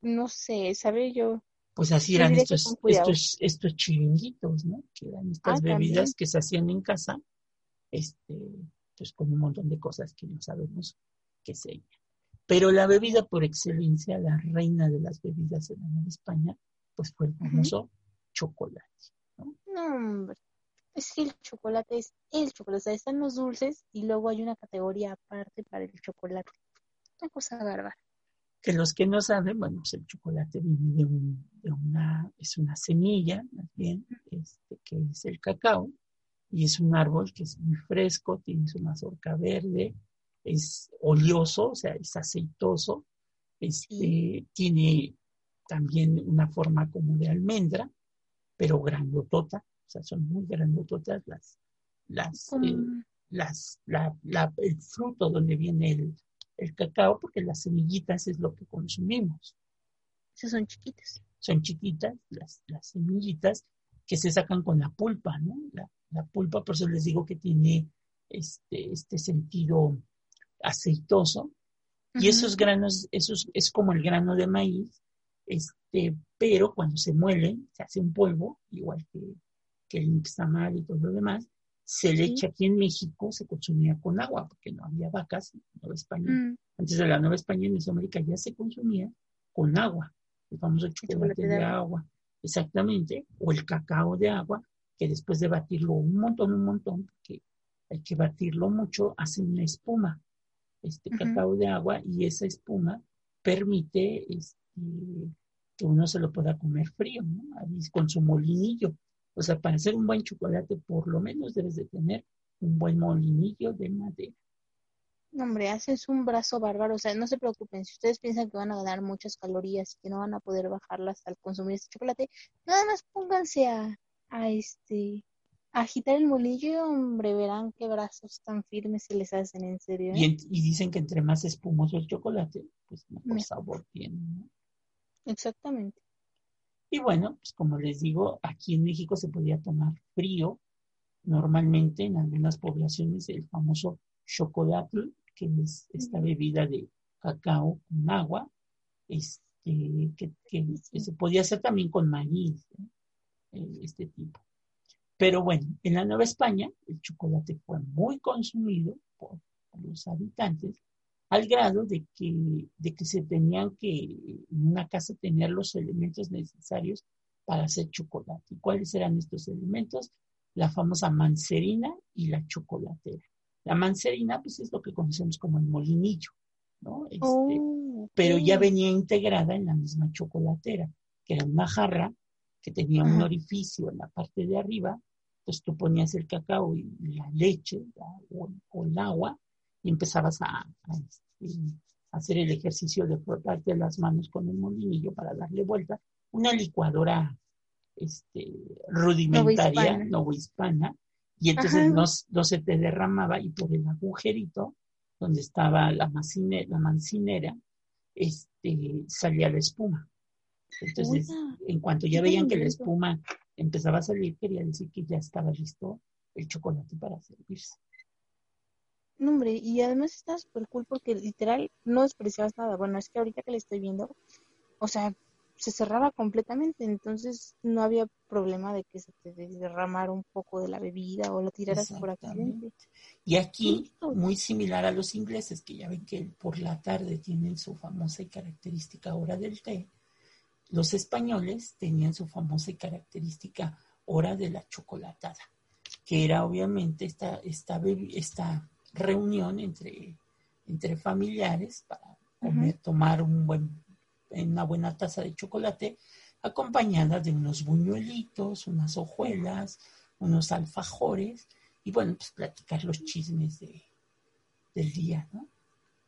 [SPEAKER 3] no sé, ¿sabe yo?
[SPEAKER 2] pues así eran estos, estos, estos chiringuitos, ¿no? Que eran estas
[SPEAKER 3] Ah,
[SPEAKER 2] bebidas
[SPEAKER 3] también.
[SPEAKER 2] que se hacían en casa, este, pues con un montón de cosas que no sabemos qué serían. Pero la bebida por excelencia, la reina de las bebidas en la España, pues fue el famoso chocolate.
[SPEAKER 3] No, hombre. Es que el chocolate es el chocolate. O sea, están los dulces y luego hay una categoría aparte para el chocolate. Una cosa bárbara.
[SPEAKER 2] Que los que no saben, bueno, pues el chocolate viene de, un- de una, es una semilla, más bien, este, que es el cacao, y es un árbol que es muy fresco, tiene su mazorca verde, es oleoso, o sea, es aceitoso, este, tiene también una forma como de almendra, pero grandotota, o sea, son muy grandototas las, las, eh, las, la, la- el fruto donde viene el, el cacao, porque las semillitas es lo que consumimos.
[SPEAKER 3] Esas son chiquitas.
[SPEAKER 2] Son chiquitas las, las semillitas que se sacan con la pulpa, ¿no? La, la pulpa, por eso les digo que tiene este, este sentido aceitoso. Y esos granos, esos es como el grano de maíz, este, pero cuando se muelen, se hace un polvo, igual que, que el nixtamal y todo lo demás, se le
[SPEAKER 3] Sí.
[SPEAKER 2] echa aquí en México, se consumía con agua, porque no había vacas en Nueva España.
[SPEAKER 3] Mm,
[SPEAKER 2] Antes de la Nueva España en Mesoamérica ya se consumía con agua, el famoso chocolate de agua, exactamente, o el cacao de agua, que después de batirlo un montón, un montón, porque hay que batirlo mucho, hace una espuma, este cacao de agua, y esa espuma permite este, que uno se lo pueda comer frío, ¿no? Ahí con su molinillo. O sea, para hacer un buen chocolate, por lo menos debes de tener un buen molinillo de madera.
[SPEAKER 3] no, hombre, haces un brazo bárbaro. O sea, no se preocupen. Si ustedes piensan que van a ganar muchas calorías y que no van a poder bajarlas al consumir este chocolate, nada más pónganse a, a este agitar el molillo y hombre, verán qué brazos tan firmes se les hacen en serio. ¿eh?
[SPEAKER 2] Y, en- y dicen que entre más espumoso el chocolate, pues mejor sabor tiene. ¿no?
[SPEAKER 3] Exactamente.
[SPEAKER 2] Y bueno, pues como les digo, aquí en México se podía tomar frío. Normalmente en algunas poblaciones el famoso chocolate, que es esta bebida de cacao con agua, este, que, que- que se podía hacer también con maíz. Eh, este tipo. Pero bueno, en la Nueva España el chocolate fue muy consumido por, los habitantes al grado de que, de que se tenían que en una casa tener los elementos necesarios para hacer chocolate. ¿Y cuáles eran estos elementos? La famosa mancerina y la chocolatera. La mancerina, pues es lo que conocemos como el molinillo, ¿no? Este,
[SPEAKER 3] Oh,
[SPEAKER 2] pero ya venía integrada en la misma chocolatera, que era una jarra que tenía un orificio en la parte de arriba, entonces tú ponías el cacao y la leche o, o el agua y empezabas a, a, este, a hacer el ejercicio de frotarte las manos con el molinillo para darle vuelta, una licuadora este, rudimentaria,
[SPEAKER 3] Novohispana.
[SPEAKER 2] novohispana, y entonces no, no se te derramaba y por el agujerito donde estaba la, macine- la mancinera, este, salía la espuma. Entonces, en cuanto ya veían que la espuma empezaba a salir, quería decir que ya estaba listo el chocolate para servirse.
[SPEAKER 3] No, hombre, y además está súper cool porque literal no despreciabas nada. Bueno, es que ahorita que le estoy viendo, o sea, se cerraba completamente, entonces no había problema de que se te derramara un poco de la bebida o lo tiraras por accidente.
[SPEAKER 2] Y aquí, muy similar a los ingleses, que ya ven que por la tarde tienen su famosa y característica hora del té, los españoles tenían su famosa y característica hora de la chocolatada, que era obviamente esta, esta, esta reunión entre, entre familiares para comer, tomar un buen, una buena taza de chocolate, acompañada de unos buñuelitos, unas hojuelas, unos alfajores, y bueno, pues platicar los chismes de, del día, ¿no?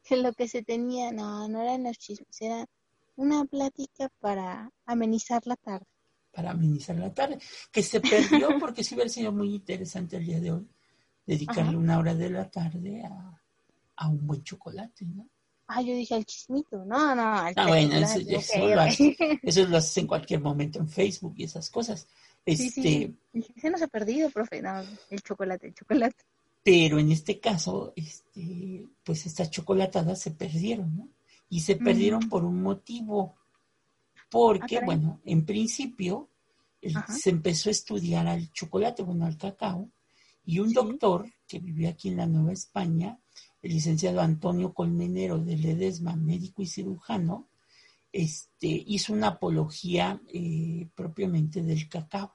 [SPEAKER 3] Que lo que se tenía, no, no eran los chismes, era una plática para amenizar la tarde.
[SPEAKER 2] para amenizar la tarde, que se perdió *laughs* porque sí hubiera sido muy interesante el día de hoy dedicarle
[SPEAKER 3] Ajá.
[SPEAKER 2] una hora de la tarde a, a un buen chocolate, ¿no?
[SPEAKER 3] Ah, yo dije al chismito. No, no, al
[SPEAKER 2] Ah, bueno, eso, lo haces, *laughs* eso lo haces en cualquier momento en Facebook y esas cosas. Este,
[SPEAKER 3] sí. Se nos ha perdido, profe. No, el chocolate, el chocolate.
[SPEAKER 2] Pero en este caso, este, pues estas chocolatadas se perdieron, ¿no? Y se perdieron por un motivo. Porque,
[SPEAKER 3] Ah,
[SPEAKER 2] bueno, en principio se empezó a estudiar al chocolate, bueno, al cacao, y un
[SPEAKER 3] Sí.
[SPEAKER 2] doctor que vivió aquí en la Nueva España, el licenciado Antonio Colmenero de Ledesma, médico y cirujano, este, hizo una apología eh, propiamente del cacao,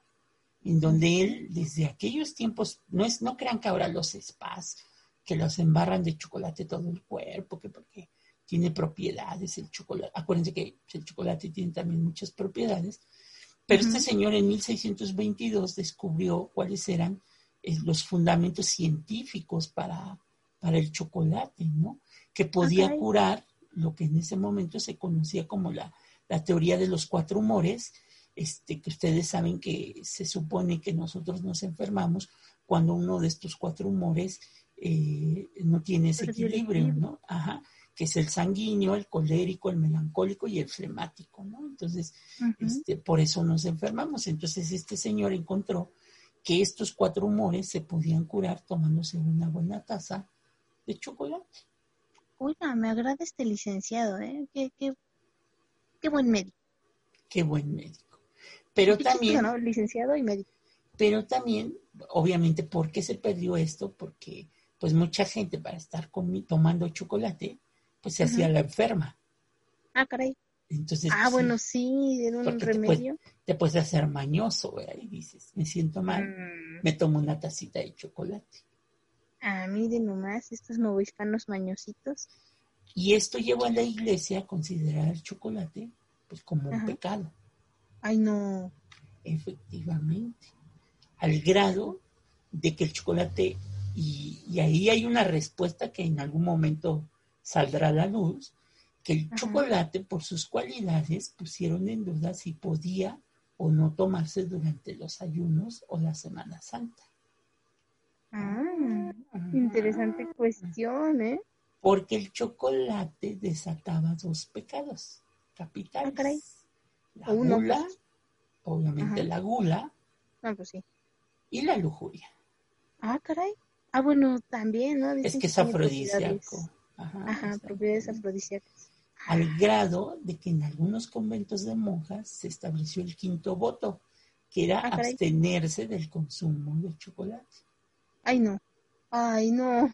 [SPEAKER 2] en donde él, desde aquellos tiempos, no, es, no crean que ahora los spas, que los embarran de chocolate todo el cuerpo, que porque tiene propiedades el chocolate. Acuérdense que el chocolate tiene también muchas propiedades. Pero este señor en 1622 descubrió cuáles eran eh, los fundamentos científicos para, para el chocolate, ¿no? Que podía curar lo que en ese momento se conocía como la, la teoría de los cuatro humores este, que ustedes saben que se supone que nosotros nos enfermamos cuando uno de estos cuatro humores eh, no tiene ese equilibrio, ¿no? Ajá, que es el sanguíneo, el colérico, el melancólico y el flemático, ¿no? Entonces, este, por eso nos enfermamos. Entonces, este señor encontró que estos cuatro humores se podían curar tomándose una buena taza de chocolate.
[SPEAKER 3] Oiga, me agrada este licenciado, ¿eh? Qué, qué, qué buen médico.
[SPEAKER 2] Qué buen médico. Pero también...
[SPEAKER 3] ¿no? Licenciado y médico.
[SPEAKER 2] Pero también, obviamente, ¿por qué se perdió esto? Porque pues mucha gente para estar tomando chocolate, pues se hacía la enferma.
[SPEAKER 3] Ah, caray.
[SPEAKER 2] Entonces,
[SPEAKER 3] ah, bueno, sí, era un remedio.
[SPEAKER 2] Te puedes, hacer mañoso, ¿verdad? Y dices, me siento mal, mm. me tomo una tacita de chocolate.
[SPEAKER 3] Ah, miren nomás, estos novohispanos mañositos.
[SPEAKER 2] Y esto llevó a la iglesia a considerar el chocolate pues como un pecado.
[SPEAKER 3] Ay, no.
[SPEAKER 2] Efectivamente. Al grado de que el chocolate, y, y ahí hay una respuesta que en algún momento saldrá a la luz, que el chocolate, por sus cualidades, pusieron en duda si podía o no tomarse durante los ayunos o la Semana Santa.
[SPEAKER 3] Ah, interesante cuestión, ¿eh?
[SPEAKER 2] Porque el chocolate desataba dos pecados capitales.
[SPEAKER 3] Ah,
[SPEAKER 2] la gula, pues. obviamente la gula.
[SPEAKER 3] Ah, pues sí.
[SPEAKER 2] Y la lujuria.
[SPEAKER 3] Ah, caray. Ah, bueno, también, ¿no?
[SPEAKER 2] es que es afrodisíaco.
[SPEAKER 3] Ajá, propiedades afrodisíacas
[SPEAKER 2] al grado de que en algunos conventos de monjas se estableció el quinto voto, que era ah, abstenerse del consumo de chocolate.
[SPEAKER 3] Ay, no, ay, no.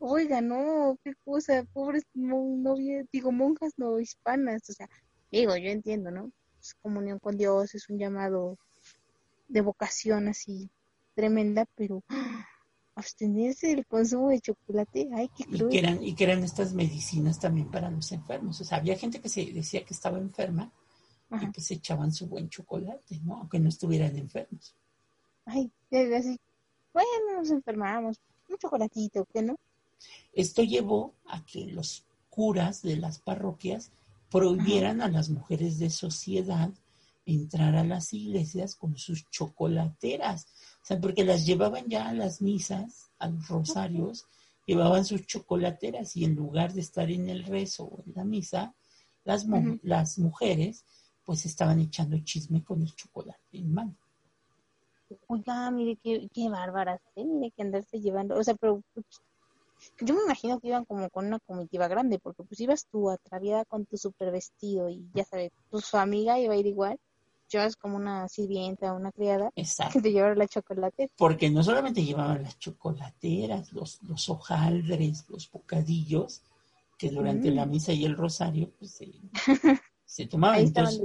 [SPEAKER 3] Oiga, no, qué cosa, pobres no, digo, monjas no hispanas, o sea, digo, yo entiendo, ¿no? Es comunión con Dios, es un llamado de vocación así tremenda, pero abstenerse del consumo de chocolate, ay, qué
[SPEAKER 2] cruel. Y que, eran, y que eran estas medicinas también para los enfermos. O sea, había gente que se decía que estaba enferma y que se echaban su buen chocolate, ¿no? Aunque no estuvieran enfermos.
[SPEAKER 3] Ay, así, bueno, nos enfermamos, un chocolatito, ¿qué no?
[SPEAKER 2] Esto llevó a que los curas de las parroquias prohibieran a las mujeres de sociedad entrar a las iglesias con sus chocolateras sea, porque las llevaban ya a las misas, a los rosarios, llevaban sus chocolateras y en lugar de estar en el rezo o en la misa, las, las mujeres pues estaban echando chisme con el chocolate en mano.
[SPEAKER 3] Oiga, mire qué, qué bárbaras, ¿eh? mire que andarse llevando, o sea, pero pues, yo me imagino que iban como con una comitiva grande, porque pues ibas tú atraviada con tu super vestido y ya sabes, pues su amiga iba a ir igual, llevas como una sirvienta, una criada,
[SPEAKER 2] Exacto.
[SPEAKER 3] que te llevaron la chocolate.
[SPEAKER 2] Porque no solamente llevaban las chocolateras, los, los hojaldres, los bocadillos, que durante la mm. misa y el rosario, pues se, *laughs* se tomaban. entonces,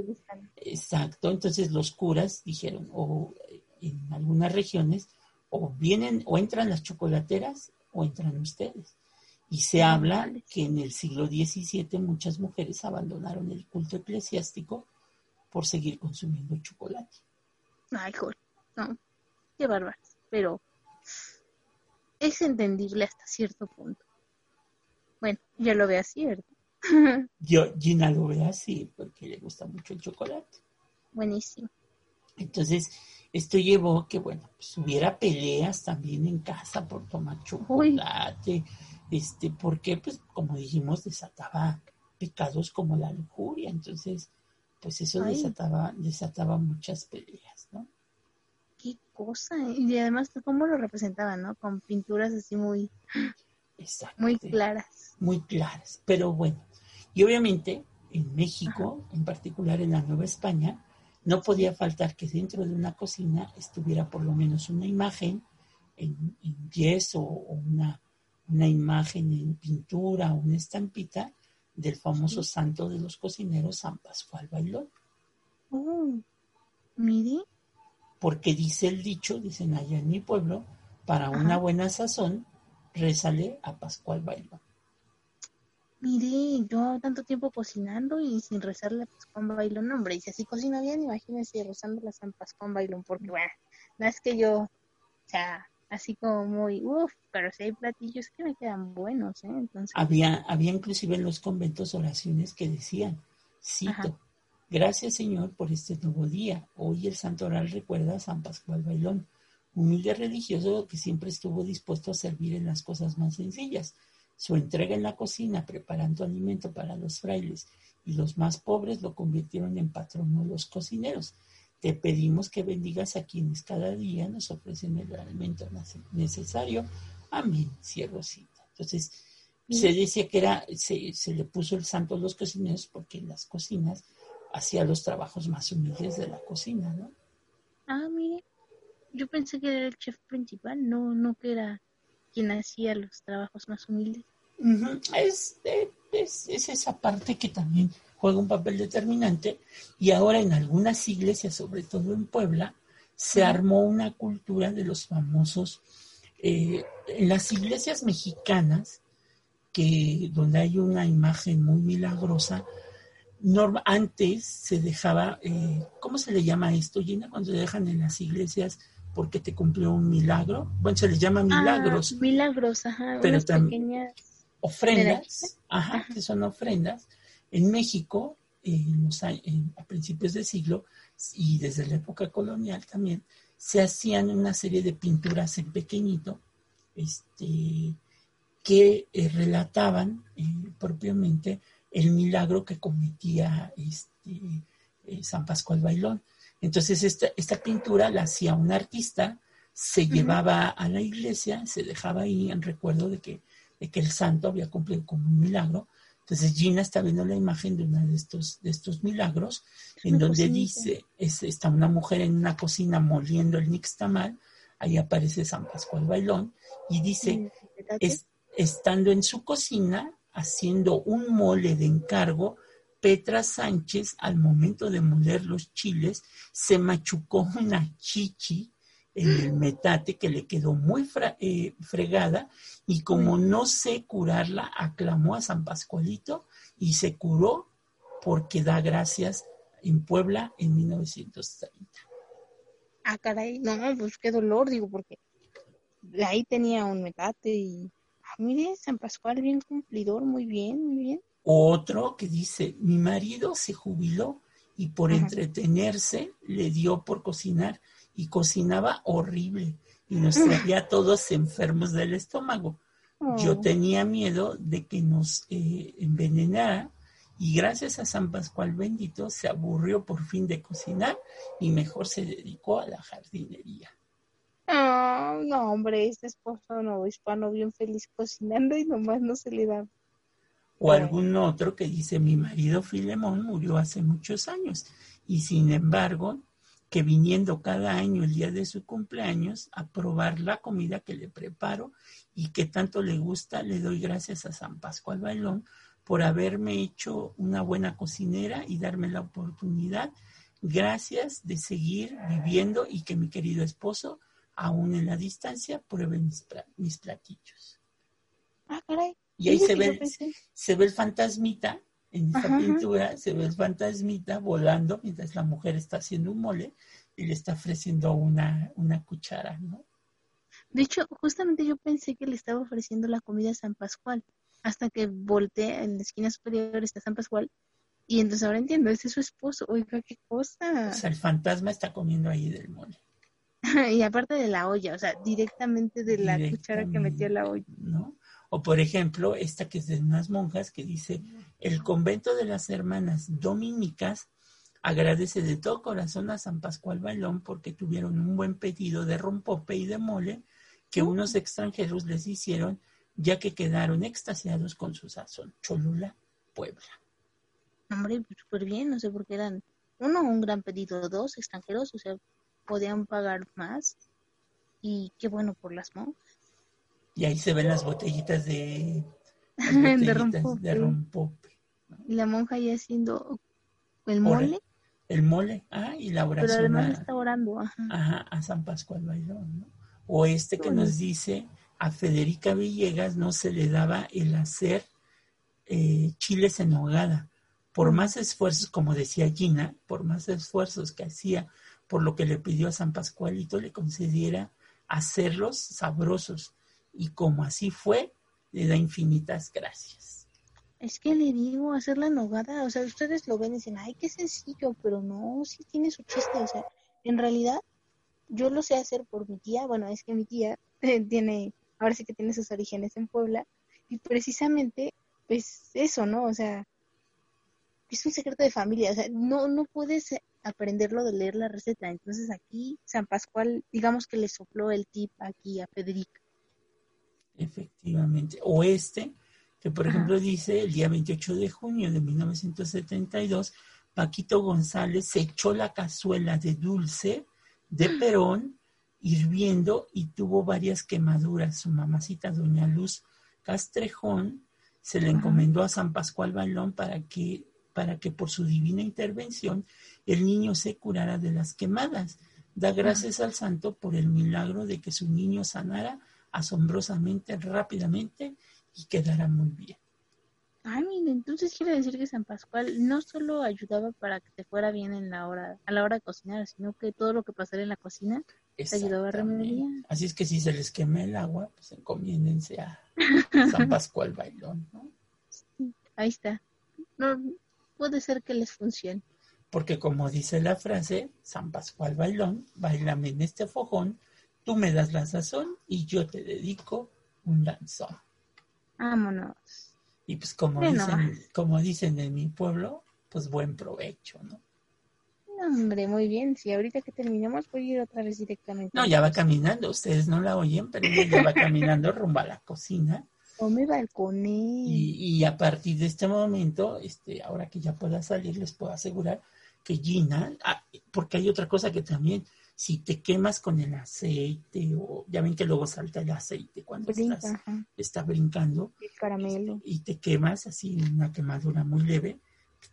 [SPEAKER 2] exacto, entonces los curas dijeron, o en algunas regiones, o vienen, o entran las chocolateras, o entran ustedes. Y se habla que en el siglo XVII muchas mujeres abandonaron el culto eclesiástico por seguir consumiendo chocolate.
[SPEAKER 3] Ay, joder, no, qué bárbaro. Pero es entendible hasta cierto punto. Bueno, yo lo veo así, ¿verdad? *laughs*
[SPEAKER 2] yo, Gina lo ve así porque le gusta mucho el chocolate.
[SPEAKER 3] Buenísimo.
[SPEAKER 2] Entonces, esto llevó que, bueno, pues hubiera peleas también en casa por tomar chocolate, este, porque, pues, como dijimos, desataba pecados como la lujuria. Entonces, pues eso desataba, desataba muchas peleas, ¿no?
[SPEAKER 3] Qué cosa, y además cómo lo representaban, ¿no? Con pinturas así muy, muy claras.
[SPEAKER 2] Muy claras, pero bueno, y obviamente en México, en particular en la Nueva España, no podía faltar que dentro de una cocina estuviera por lo menos una imagen en, en yeso o una, una imagen en pintura o una estampita del famoso santo de los cocineros, San Pascual Bailón.
[SPEAKER 3] Oh, mire.
[SPEAKER 2] Porque dice el dicho, dicen allá en mi pueblo, para una buena sazón, rézale a Pascual Bailón.
[SPEAKER 3] Mire, yo tanto tiempo cocinando y sin rezarle a Pascual Bailón, hombre, y si así cocina bien, imagínense rezándole a San Pascual Bailón, porque bueno, no es que yo, o sea, así como muy, uff, pero si hay platillos que me quedan buenos, ¿eh? Entonces...
[SPEAKER 2] Había, había inclusive en los conventos oraciones que decían, cito, Gracias, Señor, por este nuevo día. Hoy el santoral recuerda a San Pascual Bailón, humilde religioso que siempre estuvo dispuesto a servir en las cosas más sencillas. Su entrega en la cocina, preparando alimento para los frailes y los más pobres, lo convirtieron en patrono de los cocineros. Te pedimos que bendigas a quienes cada día nos ofrecen el alimento necesario. Amén, cierrosita. Entonces, se decía que era, se, se le puso el santo a los cocineros porque en las cocinas hacía los trabajos más humildes de la cocina, ¿no?
[SPEAKER 3] Ah, mire, yo pensé que era el chef principal, no, no que era quien hacía los trabajos más humildes.
[SPEAKER 2] es, es, es, esa parte que también juega un papel determinante y ahora en algunas iglesias, sobre todo en Puebla, se armó una cultura de los famosos, eh, en las iglesias mexicanas, que donde hay una imagen muy milagrosa, antes se dejaba, eh, ¿cómo se le llama esto, Gina? Cuando se dejan en las iglesias porque te cumplió un milagro. Bueno, se les llama ah, milagros.
[SPEAKER 3] milagros, ajá.
[SPEAKER 2] Pero también pequeñas ofrendas, ajá, que son ofrendas. En México, a principios del siglo y desde la época colonial también, se hacían una serie de pinturas en pequeñito, este, que eh, relataban eh, propiamente el milagro que cometía este, eh, San Pascual Bailón. Entonces, esta, esta pintura la hacía un artista, se llevaba a la iglesia, se dejaba ahí en recuerdo de que, de que el santo había cumplido como un milagro. Entonces Gina está viendo la imagen de uno de estos, de estos milagros, en donde dice, es, está una mujer en una cocina moliendo el nixtamal, ahí aparece San Pascual Bailón, y dice, estando en su cocina, haciendo un mole de encargo, Petra Sánchez, al momento de moler los chiles, se machucó una chichi en el metate que le quedó muy eh, fregada y como no sé curarla, aclamó a San Pascualito y se curó porque da gracias en Puebla en 1930.
[SPEAKER 3] Ah, caray, no, pues qué dolor, digo, porque ahí tenía un metate y mire, San Pascual, bien cumplidor, muy bien, muy bien.
[SPEAKER 2] Otro que dice, mi marido se jubiló y por entretenerse le dio por cocinar y cocinaba horrible y nos traía todos enfermos del estómago. Yo oh. tenía miedo de que nos eh, envenenara y gracias a San Pascual bendito se aburrió por fin de cocinar y mejor se dedicó a la jardinería.
[SPEAKER 3] Ah, no, hombre, este esposo no, hispano bien feliz cocinando y nomás no se le da.
[SPEAKER 2] O algún otro que dice, mi marido Filemón murió hace muchos años y sin embargo, que viniendo cada año el día de su cumpleaños a probar la comida que le preparo y que tanto le gusta, le doy gracias a San Pascual Bailón por haberme hecho una buena cocinera y darme la oportunidad, gracias de seguir viviendo y que mi querido esposo aún en la distancia, prueben mis, platillos.
[SPEAKER 3] Ah, caray.
[SPEAKER 2] Y ahí se ve, se ve el fantasmita, en esta pintura, se ve el fantasmita volando mientras la mujer está haciendo un mole y le está ofreciendo una, una cuchara, ¿no?
[SPEAKER 3] De hecho, justamente yo pensé que le estaba ofreciendo la comida a San Pascual, hasta que volteé en la esquina superior está San Pascual, y entonces ahora entiendo, ese es su esposo, oiga, qué cosa.
[SPEAKER 2] O sea, el fantasma está comiendo ahí del mole. *laughs*
[SPEAKER 3] y aparte de la olla, o sea, directamente de la cuchara que metió la olla.
[SPEAKER 2] ¿No? O por ejemplo, esta que es de unas monjas que dice, el convento de las hermanas dominicas agradece de todo corazón a San Pascual Balón porque tuvieron un buen pedido de rompope y de mole que unos extranjeros les hicieron ya que quedaron extasiados con su sazón. Cholula, Puebla.
[SPEAKER 3] Hombre, pues, súper bien, no sé por qué eran, uno, un gran pedido, dos, extranjeros, o sea, podían pagar más. Y qué bueno por las monjas.
[SPEAKER 2] Y ahí se ven las botellitas de, *laughs*
[SPEAKER 3] de rompope. Y la monja ahí haciendo el mole.
[SPEAKER 2] El mole, ah, y la oración.
[SPEAKER 3] Pero además está orando,
[SPEAKER 2] ajá. a San Pascual Bailón, ¿no? O este que nos dice, a Federica Villegas no se le daba el hacer eh, chiles en hogada. Por más esfuerzos, como decía Gina, por más esfuerzos que hacía por lo que le pidió a San Pascualito le concediera hacerlos sabrosos. Y como así fue, le da infinitas gracias.
[SPEAKER 3] Es que le digo, hacer la nogada, o sea, ustedes lo ven y dicen, ay, qué sencillo, pero no, sí tiene su chiste, o sea, en realidad yo lo sé hacer por mi tía, bueno, es que mi tía *laughs* tiene, ahora sí que tiene sus orígenes en Puebla, y precisamente, pues eso, ¿no? O sea, es un secreto de familia, o sea, no, no puedes aprenderlo de leer la receta, entonces aquí San Pascual, digamos que le sopló el tip aquí a Federica.
[SPEAKER 2] Efectivamente, o este, que por
[SPEAKER 3] Ajá.
[SPEAKER 2] ejemplo dice el día 28 de junio de 1972, Paquito González se echó la cazuela de dulce de Perón hirviendo y tuvo varias quemaduras. Su mamacita, doña Luz Castrejón, se le encomendó a San Pascual Bailón para que, para que por su divina intervención el niño se curara de las quemadas. Da gracias al santo por el milagro de que su niño sanara asombrosamente, rápidamente y quedara muy bien.
[SPEAKER 3] Ah, mira, entonces quiere decir que San Pascual no solo ayudaba para que te fuera bien en la hora, a la hora de cocinar, sino que todo lo que pasara en la cocina te ayudaba a remediar.
[SPEAKER 2] Así es que si se les quema el agua, pues encomiéndense a San Pascual Bailón, ¿no?
[SPEAKER 3] Ahí está. No, puede ser que les funcione.
[SPEAKER 2] Porque como dice la frase, San Pascual Bailón, bailame en este fojón, tú me das la sazón y yo te dedico un danzón.
[SPEAKER 3] Vámonos.
[SPEAKER 2] Y pues como dicen,
[SPEAKER 3] nomás.
[SPEAKER 2] como dicen en mi pueblo, pues buen provecho, ¿no?
[SPEAKER 3] No, hombre, muy bien. Si ahorita que terminemos voy a ir otra vez directamente.
[SPEAKER 2] No, ya va caminando, ustedes no la oyen, pero ella ya va caminando rumbo a la cocina.
[SPEAKER 3] O me balconé.
[SPEAKER 2] Y, y a partir de este momento, este, ahora que ya pueda salir, les puedo asegurar que Gina, ah, porque hay otra cosa que también, si te quemas con el aceite, o ya ven que luego salta el aceite cuando
[SPEAKER 3] Brinca,
[SPEAKER 2] estás, está brincando,
[SPEAKER 3] el caramelo.
[SPEAKER 2] y te quemas así, una quemadura muy leve,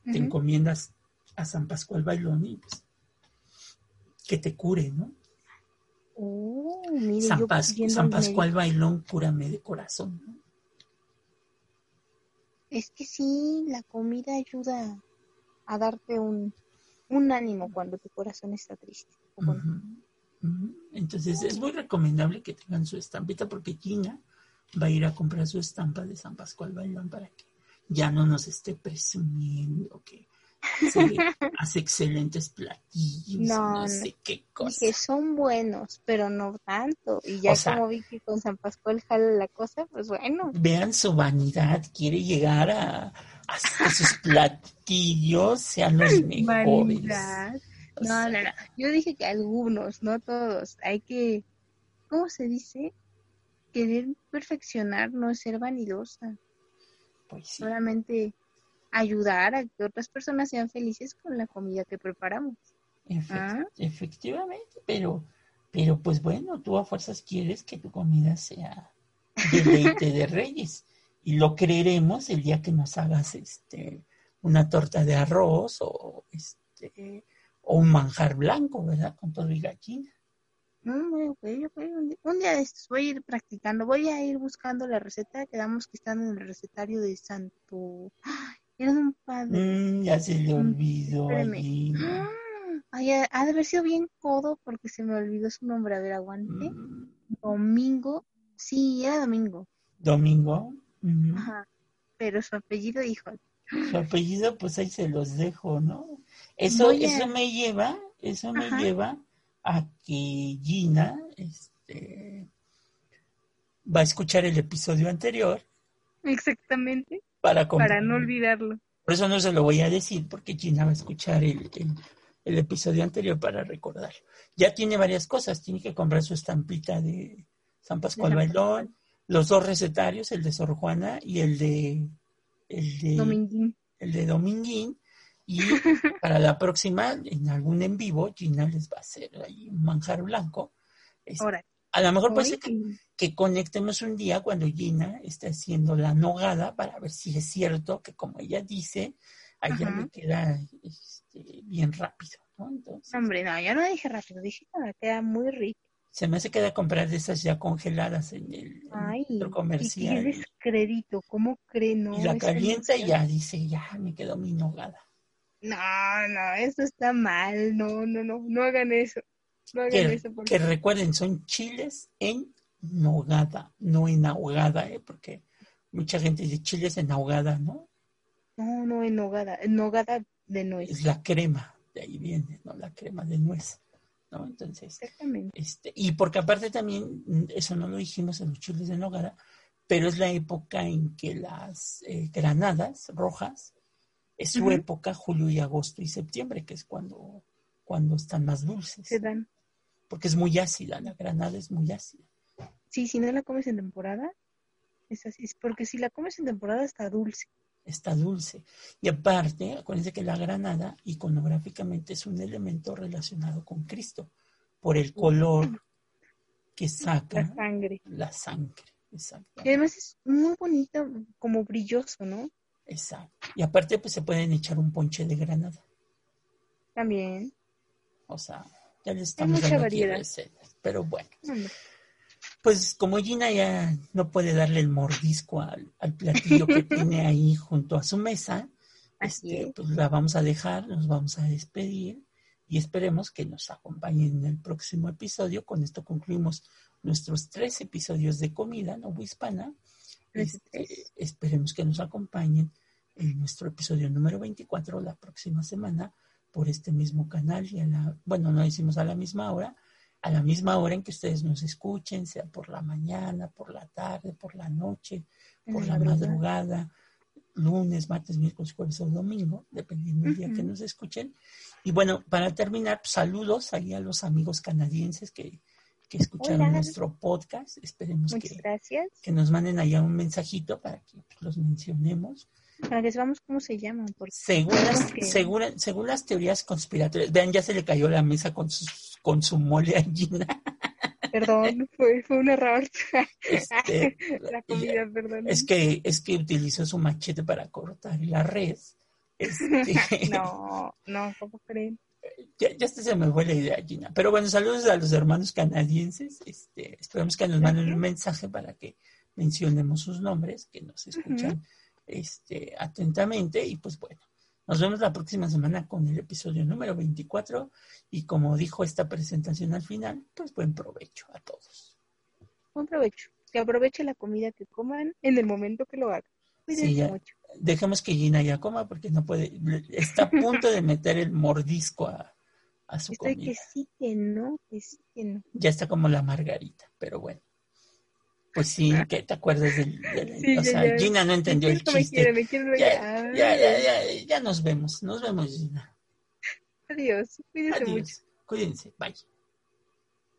[SPEAKER 2] te encomiendas a San Pascual Bailón y pues que te cure, ¿no?
[SPEAKER 3] Oh, mire,
[SPEAKER 2] San, Pas- Pascual Bailón, cúrame de corazón, ¿no?
[SPEAKER 3] Es que sí, la comida ayuda a darte un, un ánimo cuando tu corazón está triste.
[SPEAKER 2] Entonces es muy recomendable que tengan su estampita porque Gina va a ir a comprar su estampa de San Pascual Bailón para que ya no nos esté presumiendo que *laughs* hace excelentes platillos,
[SPEAKER 3] No,
[SPEAKER 2] no,
[SPEAKER 3] no.
[SPEAKER 2] sé qué cosa.
[SPEAKER 3] Dije, son buenos, pero no tanto. Y ya
[SPEAKER 2] O sea-
[SPEAKER 3] como vi que con San Pascual jala la cosa, pues bueno.
[SPEAKER 2] Vean su vanidad, quiere llegar a, a que sus platillos sean los mejores.
[SPEAKER 3] Vanidad.
[SPEAKER 2] O
[SPEAKER 3] No,
[SPEAKER 2] sea,
[SPEAKER 3] no, no. Yo dije que algunos, no todos. Hay que, ¿cómo se dice? Querer perfeccionar no ser vanidosa.
[SPEAKER 2] Pues sí.
[SPEAKER 3] Solamente ayudar a que otras personas sean felices con la comida que preparamos.
[SPEAKER 2] Efect-
[SPEAKER 3] Ah.
[SPEAKER 2] Efectivamente, pero, pero pues bueno, tú a fuerzas quieres que tu comida sea deleite de reyes. Y lo creeremos el día que nos hagas este una torta de arroz o este o un manjar blanco, ¿verdad? Con todo y gallina.
[SPEAKER 3] Mm, Un día, un día de estos voy a ir practicando, voy a ir buscando la receta. Quedamos que están en el recetario de Santo. ¡Ay! Era un padre.
[SPEAKER 2] Mm, ya se le
[SPEAKER 3] Mm,
[SPEAKER 2] olvidó. *gasps*
[SPEAKER 3] Ay, ha de haber sido bien codo porque se me olvidó su nombre. A ver, aguante.
[SPEAKER 2] Mm,
[SPEAKER 3] Domingo. Sí, era Domingo.
[SPEAKER 2] Domingo.
[SPEAKER 3] Ajá. Pero su apellido, hijo.
[SPEAKER 2] Su apellido, pues ahí se los dejo, ¿no? Eso,
[SPEAKER 3] Voy a-
[SPEAKER 2] eso me lleva, eso me
[SPEAKER 3] Ajá.
[SPEAKER 2] lleva a que Gina, este, va a escuchar el episodio anterior
[SPEAKER 3] Exactamente.
[SPEAKER 2] Para.
[SPEAKER 3] Para no olvidarlo.
[SPEAKER 2] Por eso no se lo voy a decir, porque Gina va a escuchar el, el- el episodio anterior para recordar. Ya tiene varias cosas, tiene que comprar su estampita de San Pascual Bailón, los dos recetarios, el de Sor Juana y el de el de
[SPEAKER 3] Dominguín.
[SPEAKER 2] el de Dominguín. Y *laughs* para la próxima, en algún en vivo, Gina les va a hacer ahí un manjar blanco. Este,
[SPEAKER 3] Ahora.
[SPEAKER 2] A lo mejor puede ser que, conectemos un día cuando Gina esté haciendo la nogada para ver si es cierto que, como ella dice, a ella
[SPEAKER 3] Ajá.
[SPEAKER 2] le queda este, bien rápido. ¿no? Entonces,
[SPEAKER 3] Hombre, no, yo no dije rápido, dije que me queda muy rico.
[SPEAKER 2] se me hace que da comprar de esas ya congeladas en el, en el
[SPEAKER 3] Ay,
[SPEAKER 2] centro
[SPEAKER 3] y
[SPEAKER 2] comercial.
[SPEAKER 3] qué descrédito, ¿cómo cree? No,
[SPEAKER 2] y la calienta y ya dice, ya me quedó mi nogada.
[SPEAKER 3] No, no, eso está mal, no, no, no, no hagan eso.
[SPEAKER 2] Que, recuerden, son chiles en nogada, no en ahogada, ¿eh? porque mucha gente dice chiles en ahogada, ¿no?
[SPEAKER 3] No, no, en nogada. En nogada de nuez.
[SPEAKER 2] Es la crema, de ahí viene, ¿no? La crema de nuez, ¿no? Entonces,
[SPEAKER 3] Exactamente.
[SPEAKER 2] este, y porque aparte también, mm, eso no lo dijimos en los chiles de nogada, pero es la época en que las eh, granadas rojas, es su época, julio y agosto y septiembre, que es cuando, cuando están más dulces,
[SPEAKER 3] Se dan.
[SPEAKER 2] Porque es muy ácida, la granada es muy ácida.
[SPEAKER 3] Sí, si no la comes en temporada, es así. Es porque si la comes en temporada está dulce.
[SPEAKER 2] está dulce. Y aparte, acuérdense que la granada iconográficamente es un elemento relacionado con Cristo, por el color que
[SPEAKER 3] La
[SPEAKER 2] saca
[SPEAKER 3] sangre.
[SPEAKER 2] la sangre. Exacto.
[SPEAKER 3] Y además es muy bonito, como brilloso, ¿no?
[SPEAKER 2] Exacto. Y aparte, pues se pueden echar un ponche de granada.
[SPEAKER 3] También.
[SPEAKER 2] O sea, ya les estamos
[SPEAKER 3] mucha
[SPEAKER 2] dando
[SPEAKER 3] variedad.
[SPEAKER 2] recetas. Pero bueno, pues como Gina ya no puede darle el mordisco al, al platillo que *laughs* tiene ahí junto a su mesa,
[SPEAKER 3] Así
[SPEAKER 2] este,
[SPEAKER 3] es.
[SPEAKER 2] pues la vamos a dejar, nos vamos a despedir y esperemos que nos acompañen en el próximo episodio. Con esto concluimos nuestros tres episodios de comida no hispana. Este, esperemos que nos acompañen en nuestro episodio número 24 la próxima semana por este mismo canal y a la, bueno, no decimos a la misma hora, a la misma hora en que ustedes nos escuchen, sea por la mañana, por la tarde, por la noche, por
[SPEAKER 3] la madrugada.
[SPEAKER 2] lunes, martes, miércoles, jueves o domingo, dependiendo del día que nos escuchen. Y bueno, para terminar, pues, saludos ahí a los amigos canadienses que, que escucharon
[SPEAKER 3] Hola.
[SPEAKER 2] nuestro podcast. Esperemos
[SPEAKER 3] Muchas
[SPEAKER 2] que,
[SPEAKER 3] gracias.
[SPEAKER 2] que nos manden allá un mensajito para que pues, los mencionemos.
[SPEAKER 3] Para que sepamos cómo se llaman. Porque
[SPEAKER 2] Según, las-
[SPEAKER 3] que-
[SPEAKER 2] según, según las teorías conspiratorias, vean, ya se le cayó la mesa con su, con su mole a Gina.
[SPEAKER 3] Perdón, fue, fue un error.
[SPEAKER 2] Este, *laughs*
[SPEAKER 3] la comida, perdón.
[SPEAKER 2] Es que, es que utilizó su machete para cortar la red. Este, *laughs*
[SPEAKER 3] No, *laughs* no, ¿cómo creen?
[SPEAKER 2] ya, ya hasta se me fue la idea, Gina. Pero bueno, saludos a los hermanos canadienses. Este, esperamos que nos manden un mensaje para que mencionemos sus nombres, que nos escuchan este, atentamente. Y pues bueno, nos vemos la próxima semana con el episodio número 24. Y como dijo esta presentación al final, pues buen provecho a todos.
[SPEAKER 3] Buen provecho. Que aproveche la comida que coman en el momento que lo hagan. Cuídense
[SPEAKER 2] Sí, ya.
[SPEAKER 3] mucho.
[SPEAKER 2] Dejemos que Gina ya coma porque no puede, está a *laughs* punto de meter el mordisco a, a su
[SPEAKER 3] Estoy
[SPEAKER 2] comida.
[SPEAKER 3] que sí, que no, que sí, que no.
[SPEAKER 2] Ya está como la margarita, pero bueno. Pues sí, que te acuerdas del, del-
[SPEAKER 3] Sí,
[SPEAKER 2] o
[SPEAKER 3] ya,
[SPEAKER 2] sea,
[SPEAKER 3] ya.
[SPEAKER 2] Gina no entendió el
[SPEAKER 3] Esto me quiere,
[SPEAKER 2] chiste.
[SPEAKER 3] me quiere
[SPEAKER 2] Ya, ya, ya, ya, nos vemos, nos vemos Gina.
[SPEAKER 3] Adiós. Cuídense mucho.
[SPEAKER 2] Adiós, cuídense, bye.